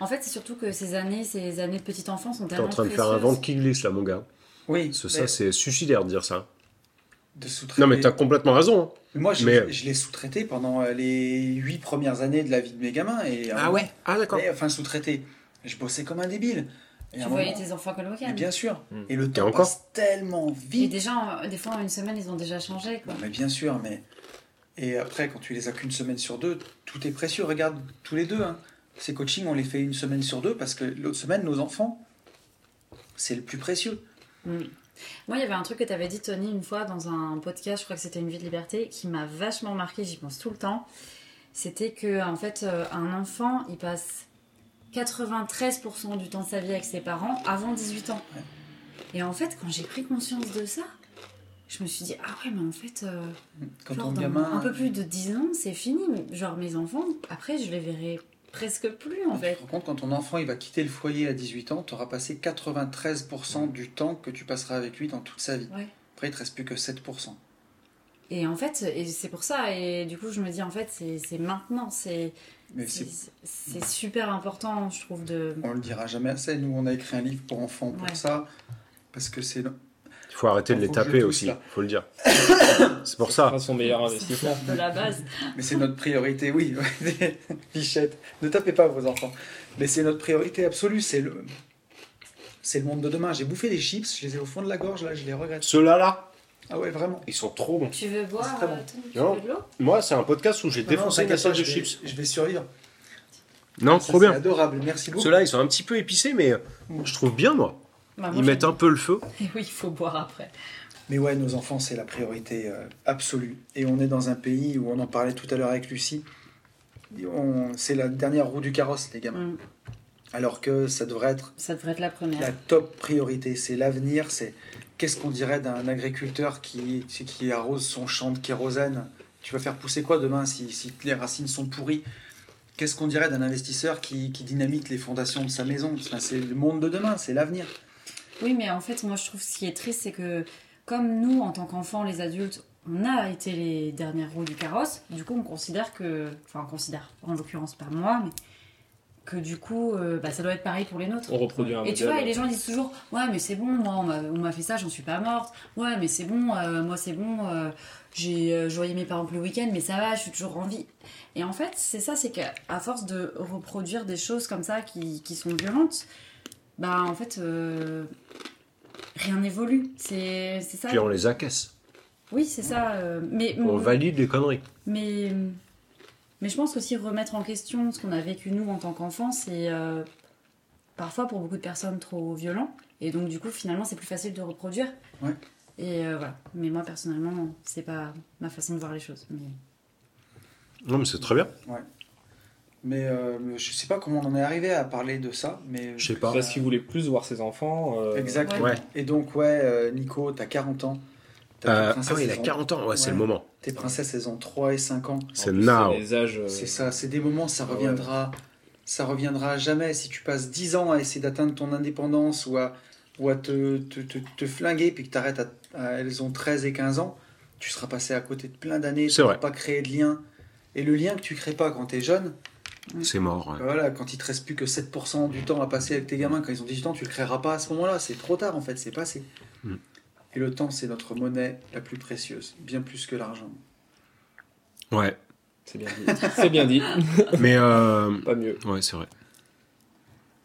En fait, c'est surtout que ces années, ces années de petite enfance sont T'es tellement en train de faire un ventre qui glisse, là, mon gars. Oui, ça, c'est suicidaire de dire ça. de sous-traiter. Non, mais t'as complètement raison. hein. Moi, je, mais- je l'ai sous-traité pendant euh, les huit premières années de la vie de mes gamins. Et, euh, Ah, d'accord. mais, Enfin, sous-traité. Je bossais comme un débile. Et Tu un voyais moment- tes enfants comme le bien sûr. Mm. Et le temps encore passe tellement Et vite. déjà, euh, des fois, en une semaine, ils ont déjà changé. Quoi. Non, mais bien sûr, mais. Et après, quand tu les as qu'une semaine sur deux, tout est précieux. Regarde, tous les deux. hein. Ces coachings, on les fait une semaine sur deux parce que l'autre semaine, nos enfants, c'est le plus précieux. Mm. Moi, il y avait un truc que tu avais dit, Tony, une fois dans un podcast, je crois que c'était Une vie de liberté, qui m'a vachement marqué, j'y pense tout le temps. C'était que, en fait, euh, un enfant, il passe 93% du temps de sa vie avec ses parents avant 18 ans. Ouais. Et en fait, quand j'ai pris conscience de ça, je me suis dit, ah ouais, mais en fait, euh, Quand genre, ton dans gamin. un peu plus de 10 ans, c'est fini. Genre, mes enfants, après, je les verrai presque plus, en Tu fait. te rends compte, quand ton enfant il va quitter le foyer à 18 ans, tu auras passé 93% du temps que tu passeras avec lui dans toute sa vie. Ouais. Après, il te reste plus que 7%. Et en fait, et c'est pour ça, et du coup, je me dis, en fait, c'est maintenant, c'est super important, je trouve, de... On le dira jamais assez. Nous, on a écrit un livre pour enfants pour Ouais. ça. Parce que c'est. Il faut arrêter de les taper aussi, là. faut le dire. C'est pour ça. Pas son meilleur investissement. de la base. Mais c'est notre priorité, oui. Fichette. Ne tapez pas vos enfants. Mais c'est notre priorité absolue. C'est le. C'est le monde de demain. J'ai bouffé des chips, je les ai au fond de la gorge, là, je les regrette. Ceux-là, là, Ah ouais, vraiment. ils sont trop bons. Tu veux boire, très bon. euh, Tu Non. veux de l'eau? Moi, c'est un podcast où j'ai défoncé pas, assiette de chips. Je vais survivre. Non, Ça, trop c'est bien. adorable. Merci beaucoup. Ceux-là, ils sont un petit peu épicés, mais euh, je trouve bien, moi. Bah, Ils mettent un peu le feu. Et oui, il faut boire après. Mais ouais, nos enfants, c'est la priorité euh, absolue. Et on est dans un pays où on en parlait tout à l'heure avec Lucie. C'est la dernière roue du carrosse, les gamins. Mm. Alors que ça devrait être Ça devrait être la première. la top priorité. C'est l'avenir. C'est qu'est-ce qu'on dirait d'un agriculteur qui, qui arrose son champ de kérosène? Tu vas faire pousser quoi demain si, si les racines sont pourries? Qu'est-ce qu'on dirait d'un investisseur qui, qui dynamite les fondations de sa maison? Enfin, C'est le monde de demain, c'est l'avenir. Oui, mais en fait, moi, je trouve ce qui est triste, c'est que comme nous, en tant qu'enfants, les adultes, on a été les dernières roues du carrosse, du coup, on considère que... Enfin, on considère, en l'occurrence pas moi, mais que du coup, euh, bah, ça doit être pareil pour les nôtres. On reproduit un Et tu vois, et les gens disent toujours Ouais, mais c'est bon, moi, on m'a- fait ça, j'en suis pas morte. Ouais, mais c'est bon, euh, moi, c'est bon, euh, j'ai voyais mes parents le week-end, mais ça va, je suis toujours en vie. Et en fait, c'est ça, c'est qu'à force de reproduire des choses comme ça qui, qui sont violentes, bah, en fait, euh, rien n'évolue. C'est c'est ça. Puis on les accaisse. Oui, c'est ça. euh, mais, On valide les conneries. mais, mais je pense aussi remettre en question ce qu'on a vécu nous en tant qu'enfants, c'est euh, parfois pour beaucoup de personnes trop violent. Et donc du coup, finalement, c'est plus facile de reproduire. Ouais. Et euh, voilà. Mais moi, personnellement, c'est pas ma façon de voir les choses. Mais... Non, mais c'est très bien. Mais euh, je sais pas comment on en est arrivé à parler de ça. Mais Je sais pas. Parce qu'il voulait plus voir ses enfants. euh, Exactement. Ouais. Et donc, ouais, euh, Nico, t'as 40 ans. T'as tes Euh, princesses, ah oui, il a elles ont- 40 ans, ouais, c'est Ouais. le moment. Tes princesses, elles ont 3 et 5 ans. C'est now. euh, C'est ça, c'est des moments, ça Ah ouais. reviendra. Ça reviendra jamais. Si tu passes 10 ans à essayer d'atteindre ton indépendance ou à, ou à te, te, te, te flinguer, puis que t'arrêtes à, à- Elles ont 13 et 15 ans, tu seras passé à côté de plein d'années. C'est Tu vrai. n'auras pas créé de lien. Et le lien que tu crées pas quand t'es jeune, C'est mort. ouais. Voilà, quand il te reste plus que 7% du temps à passer avec tes gamins, quand ils ont 18 ans, tu le créeras pas à ce moment-là. C'est trop tard en fait, c'est passé. Mm. Et le temps, c'est notre monnaie la plus précieuse, bien plus que l'argent. Ouais. C'est bien dit. C'est bien dit. Mais euh, Pas mieux. ouais, c'est vrai.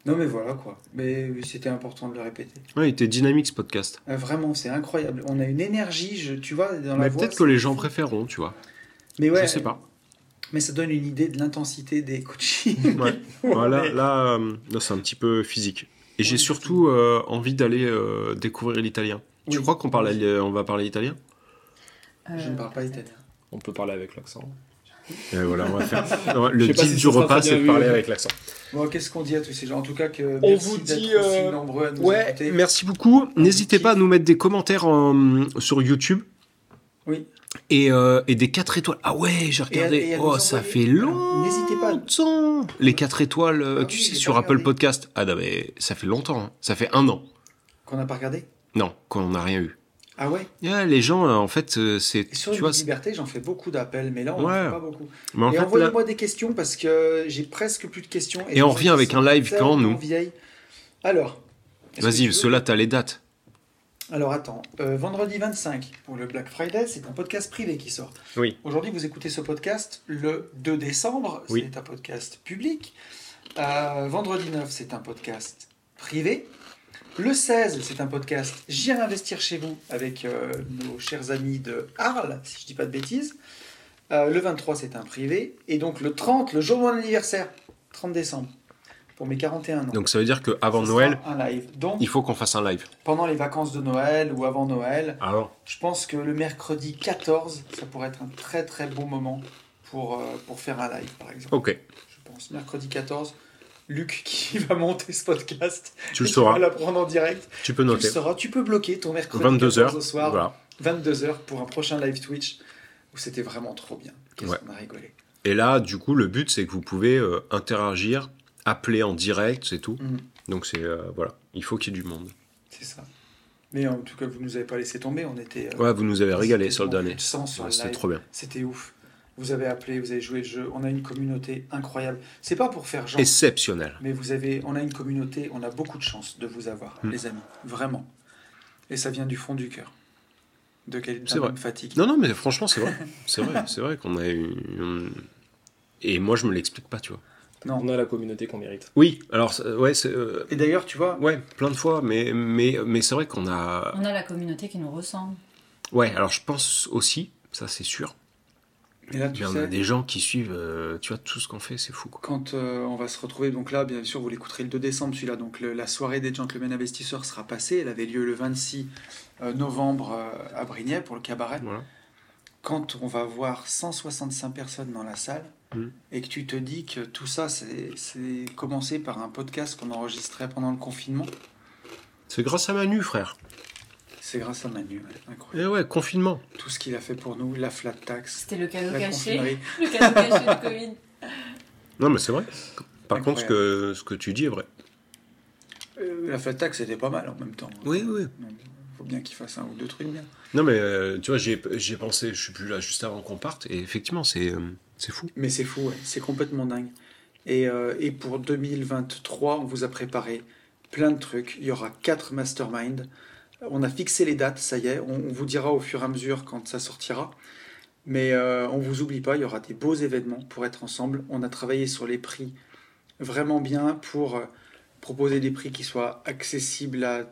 Non mais voilà quoi. Mais c'était important de le répéter. Ouais, il était dynamique ce podcast. Euh, vraiment, c'est incroyable. On a une énergie, je, tu vois, dans la Mais voix. peut-être que les gens préféreront, tu vois. Mais ouais, Je sais pas. Mais ça donne une idée de l'intensité des coachings. Ouais. Voilà, là, euh, là, c'est un petit peu physique. Et j'ai surtout euh, envie d'aller euh, découvrir l'italien. Tu crois qu'on parle, on va parler italien? Je ne parle pas italien. On peut parler avec l'accent. Et voilà, on va faire. Le si du repas, c'est de parler avec l'accent. Bon, qu'est-ce qu'on dit à tous ces gens? En tout cas, que On merci vous dit, aussi nombreux à nous Ouais, écouter. merci beaucoup. N'hésitez pas à nous mettre des commentaires en- sur YouTube. Oui. Et, euh, et des 4 étoiles. Ah ouais, j'ai regardé. et oh, ça fait Alors, n'hésitez pas. longtemps. Les 4 étoiles, euh, Ah tu oui, sais, sur Apple regardé. Podcast. Ah non, mais ça fait longtemps. hein. Ça fait un an. Qu'on n'a pas regardé? Non, qu'on n'a rien eu. Ah ouais? Yeah, les gens, euh, en fait, c'est. Sur Tu vois, liberté, j'en fais beaucoup d'appels, mais là, on Ouais. n'en fait pas beaucoup. mais en et là, envoyez-moi des questions parce que j'ai presque plus de questions. Et on revient avec un live quand, nous vieilles. Alors. vas-y, ceux-là, t'as les dates. Alors attends, euh, vendredi 25 pour le Black Friday, c'est un podcast privé qui sort. Oui. Aujourd'hui, vous écoutez ce podcast le 2 décembre, Oui. c'est un podcast public. Euh, vendredi 9, c'est un podcast privé. Le 16, c'est un podcast J'irai investir chez vous avec euh, nos chers amis de Arles, si je dis pas de bêtises. Le 23, c'est un privé. Et donc le 30, le jour de mon anniversaire, 30 décembre, pour mes 41 ans. Donc ça veut dire qu'avant Noël, Un live. Donc, il faut qu'on fasse un live. pendant les vacances de Noël ou avant Noël, Alors je pense que le mercredi 14, ça pourrait être un très très bon moment pour, euh, pour faire un live, par exemple. Ok. Je pense. Mercredi 14, Luc qui va monter ce podcast. Tu le sauras. va la prendre en direct. Tu peux Tu le noter. sauras. Tu peux bloquer ton mercredi 22 14 h au soir, Voilà. 22 h pour un prochain live Twitch où c'était vraiment trop bien. Qu'est-ce Ouais. qu'on a rigolé. Et là, du coup, le but, c'est que vous pouvez euh, interagir, appeler en direct, c'est tout. Mm. Donc, c'est. euh, voilà. Il faut qu'il y ait du monde. C'est ça. Mais en tout cas, vous nous avez pas laissé tomber. On était. euh, Ouais, vous nous avez régalé sur le dernier. Ouais, C'était trop bien. C'était ouf. Vous avez appelé, vous avez joué le jeu. On a une communauté incroyable. C'est pas pour faire genre. Exceptionnel. Mais vous avez, on a une communauté, on a beaucoup de chance de vous avoir, Mm. les amis, vraiment. Et ça vient du fond du cœur. De quel C'est vrai. fatigue. Non, non, mais franchement, c'est vrai. C'est vrai, c'est vrai qu'on a eu. Et moi, je me l'explique pas, tu vois. Non. On a la communauté qu'on mérite. Oui, alors, ouais, c'est. euh, Et d'ailleurs, tu vois, Ouais, plein de fois, mais, mais, mais c'est vrai qu'on a. On a la communauté qui nous ressemble. Ouais, alors je pense aussi, ça c'est sûr, et là, tu sais, a des gens qui suivent, euh, tu vois, tout ce qu'on fait, c'est fou, quoi. quand euh, on va se retrouver, donc là, bien sûr, vous l'écouterez le 2 décembre, celui-là. Donc le- la soirée des gentlemen investisseurs sera passée. Elle avait lieu le 26 euh, novembre euh, à Brignais pour le cabaret. Voilà. Quand on va voir 165 personnes dans la salle Mm. et que tu te dis que tout ça, c'est commencé par un podcast qu'on enregistrait pendant le confinement, C'est grâce à Manu, frère. c'est grâce à Manu. ouais, incroyable. Et ouais, confinement. Tout ce qu'il a fait pour nous, la flat tax, C'était le cadeau la caché. Le cadeau caché de Covid. Non, mais c'est vrai. Par Incroyable. contre, ce que, ce que tu dis est vrai. Euh, la flat tax, c'était pas mal en même temps. Oui, oui. Il faut bien qu'il fasse un ou deux trucs bien. Non, mais euh, tu vois, j'y ai, j'y ai pensé, je suis plus là juste avant qu'on parte, et effectivement, c'est euh, c'est fou. Mais c'est fou, ouais, c'est complètement dingue. Et, euh, et pour 2023, on vous a préparé plein de trucs. Il y aura quatre masterminds. On a fixé les dates, ça y est. On, on vous dira au fur et à mesure quand ça sortira. Mais euh, on vous oublie pas, il y aura des beaux événements pour être ensemble. On a travaillé sur les prix vraiment bien pour euh, proposer des prix qui soient accessibles à-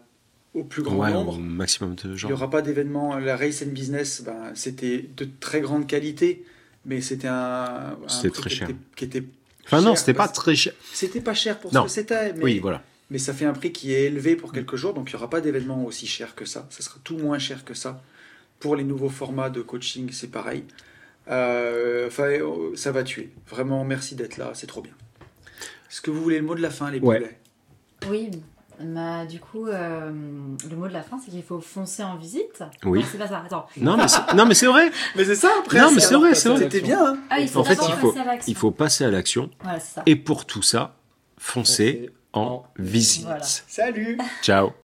au plus grand Ouais, nombre. au maximum de Il gens. n'y aura pas d'événement. La Race and Business, ben, c'était de très grande qualité, mais c'était un, un C'était prix très qui cher. était- qui était Enfin, non, c'était pas très cher. C'était pas cher pour Non. ce que c'était, mais, Oui, voilà. mais ça fait un prix qui est élevé pour quelques jours, donc il n'y aura pas d'événement aussi cher que ça. Ça sera tout moins cher que ça. Pour les nouveaux formats de coaching, c'est pareil. Euh, Enfin, euh, ça va tuer. Vraiment, merci d'être là, c'est trop bien. Est-ce que vous voulez le mot de la fin, les Ouais. poulets? Oui, bah, du coup, euh, le mot de la fin, c'est qu'il faut foncer en visite. Oui. Non, c'est pas ça, attends. Non, mais c'est- non, mais c'est vrai. Mais c'est ça après. Non, mais c'est vrai, c'est vrai. C'était bien. hein. Ah, il faut En fait, d'abord il faut, passer à l'action. il faut passer à l'action. Voilà, c'est ça. Et pour tout ça, foncez Foncez en en visite. Voilà. Salut Ciao.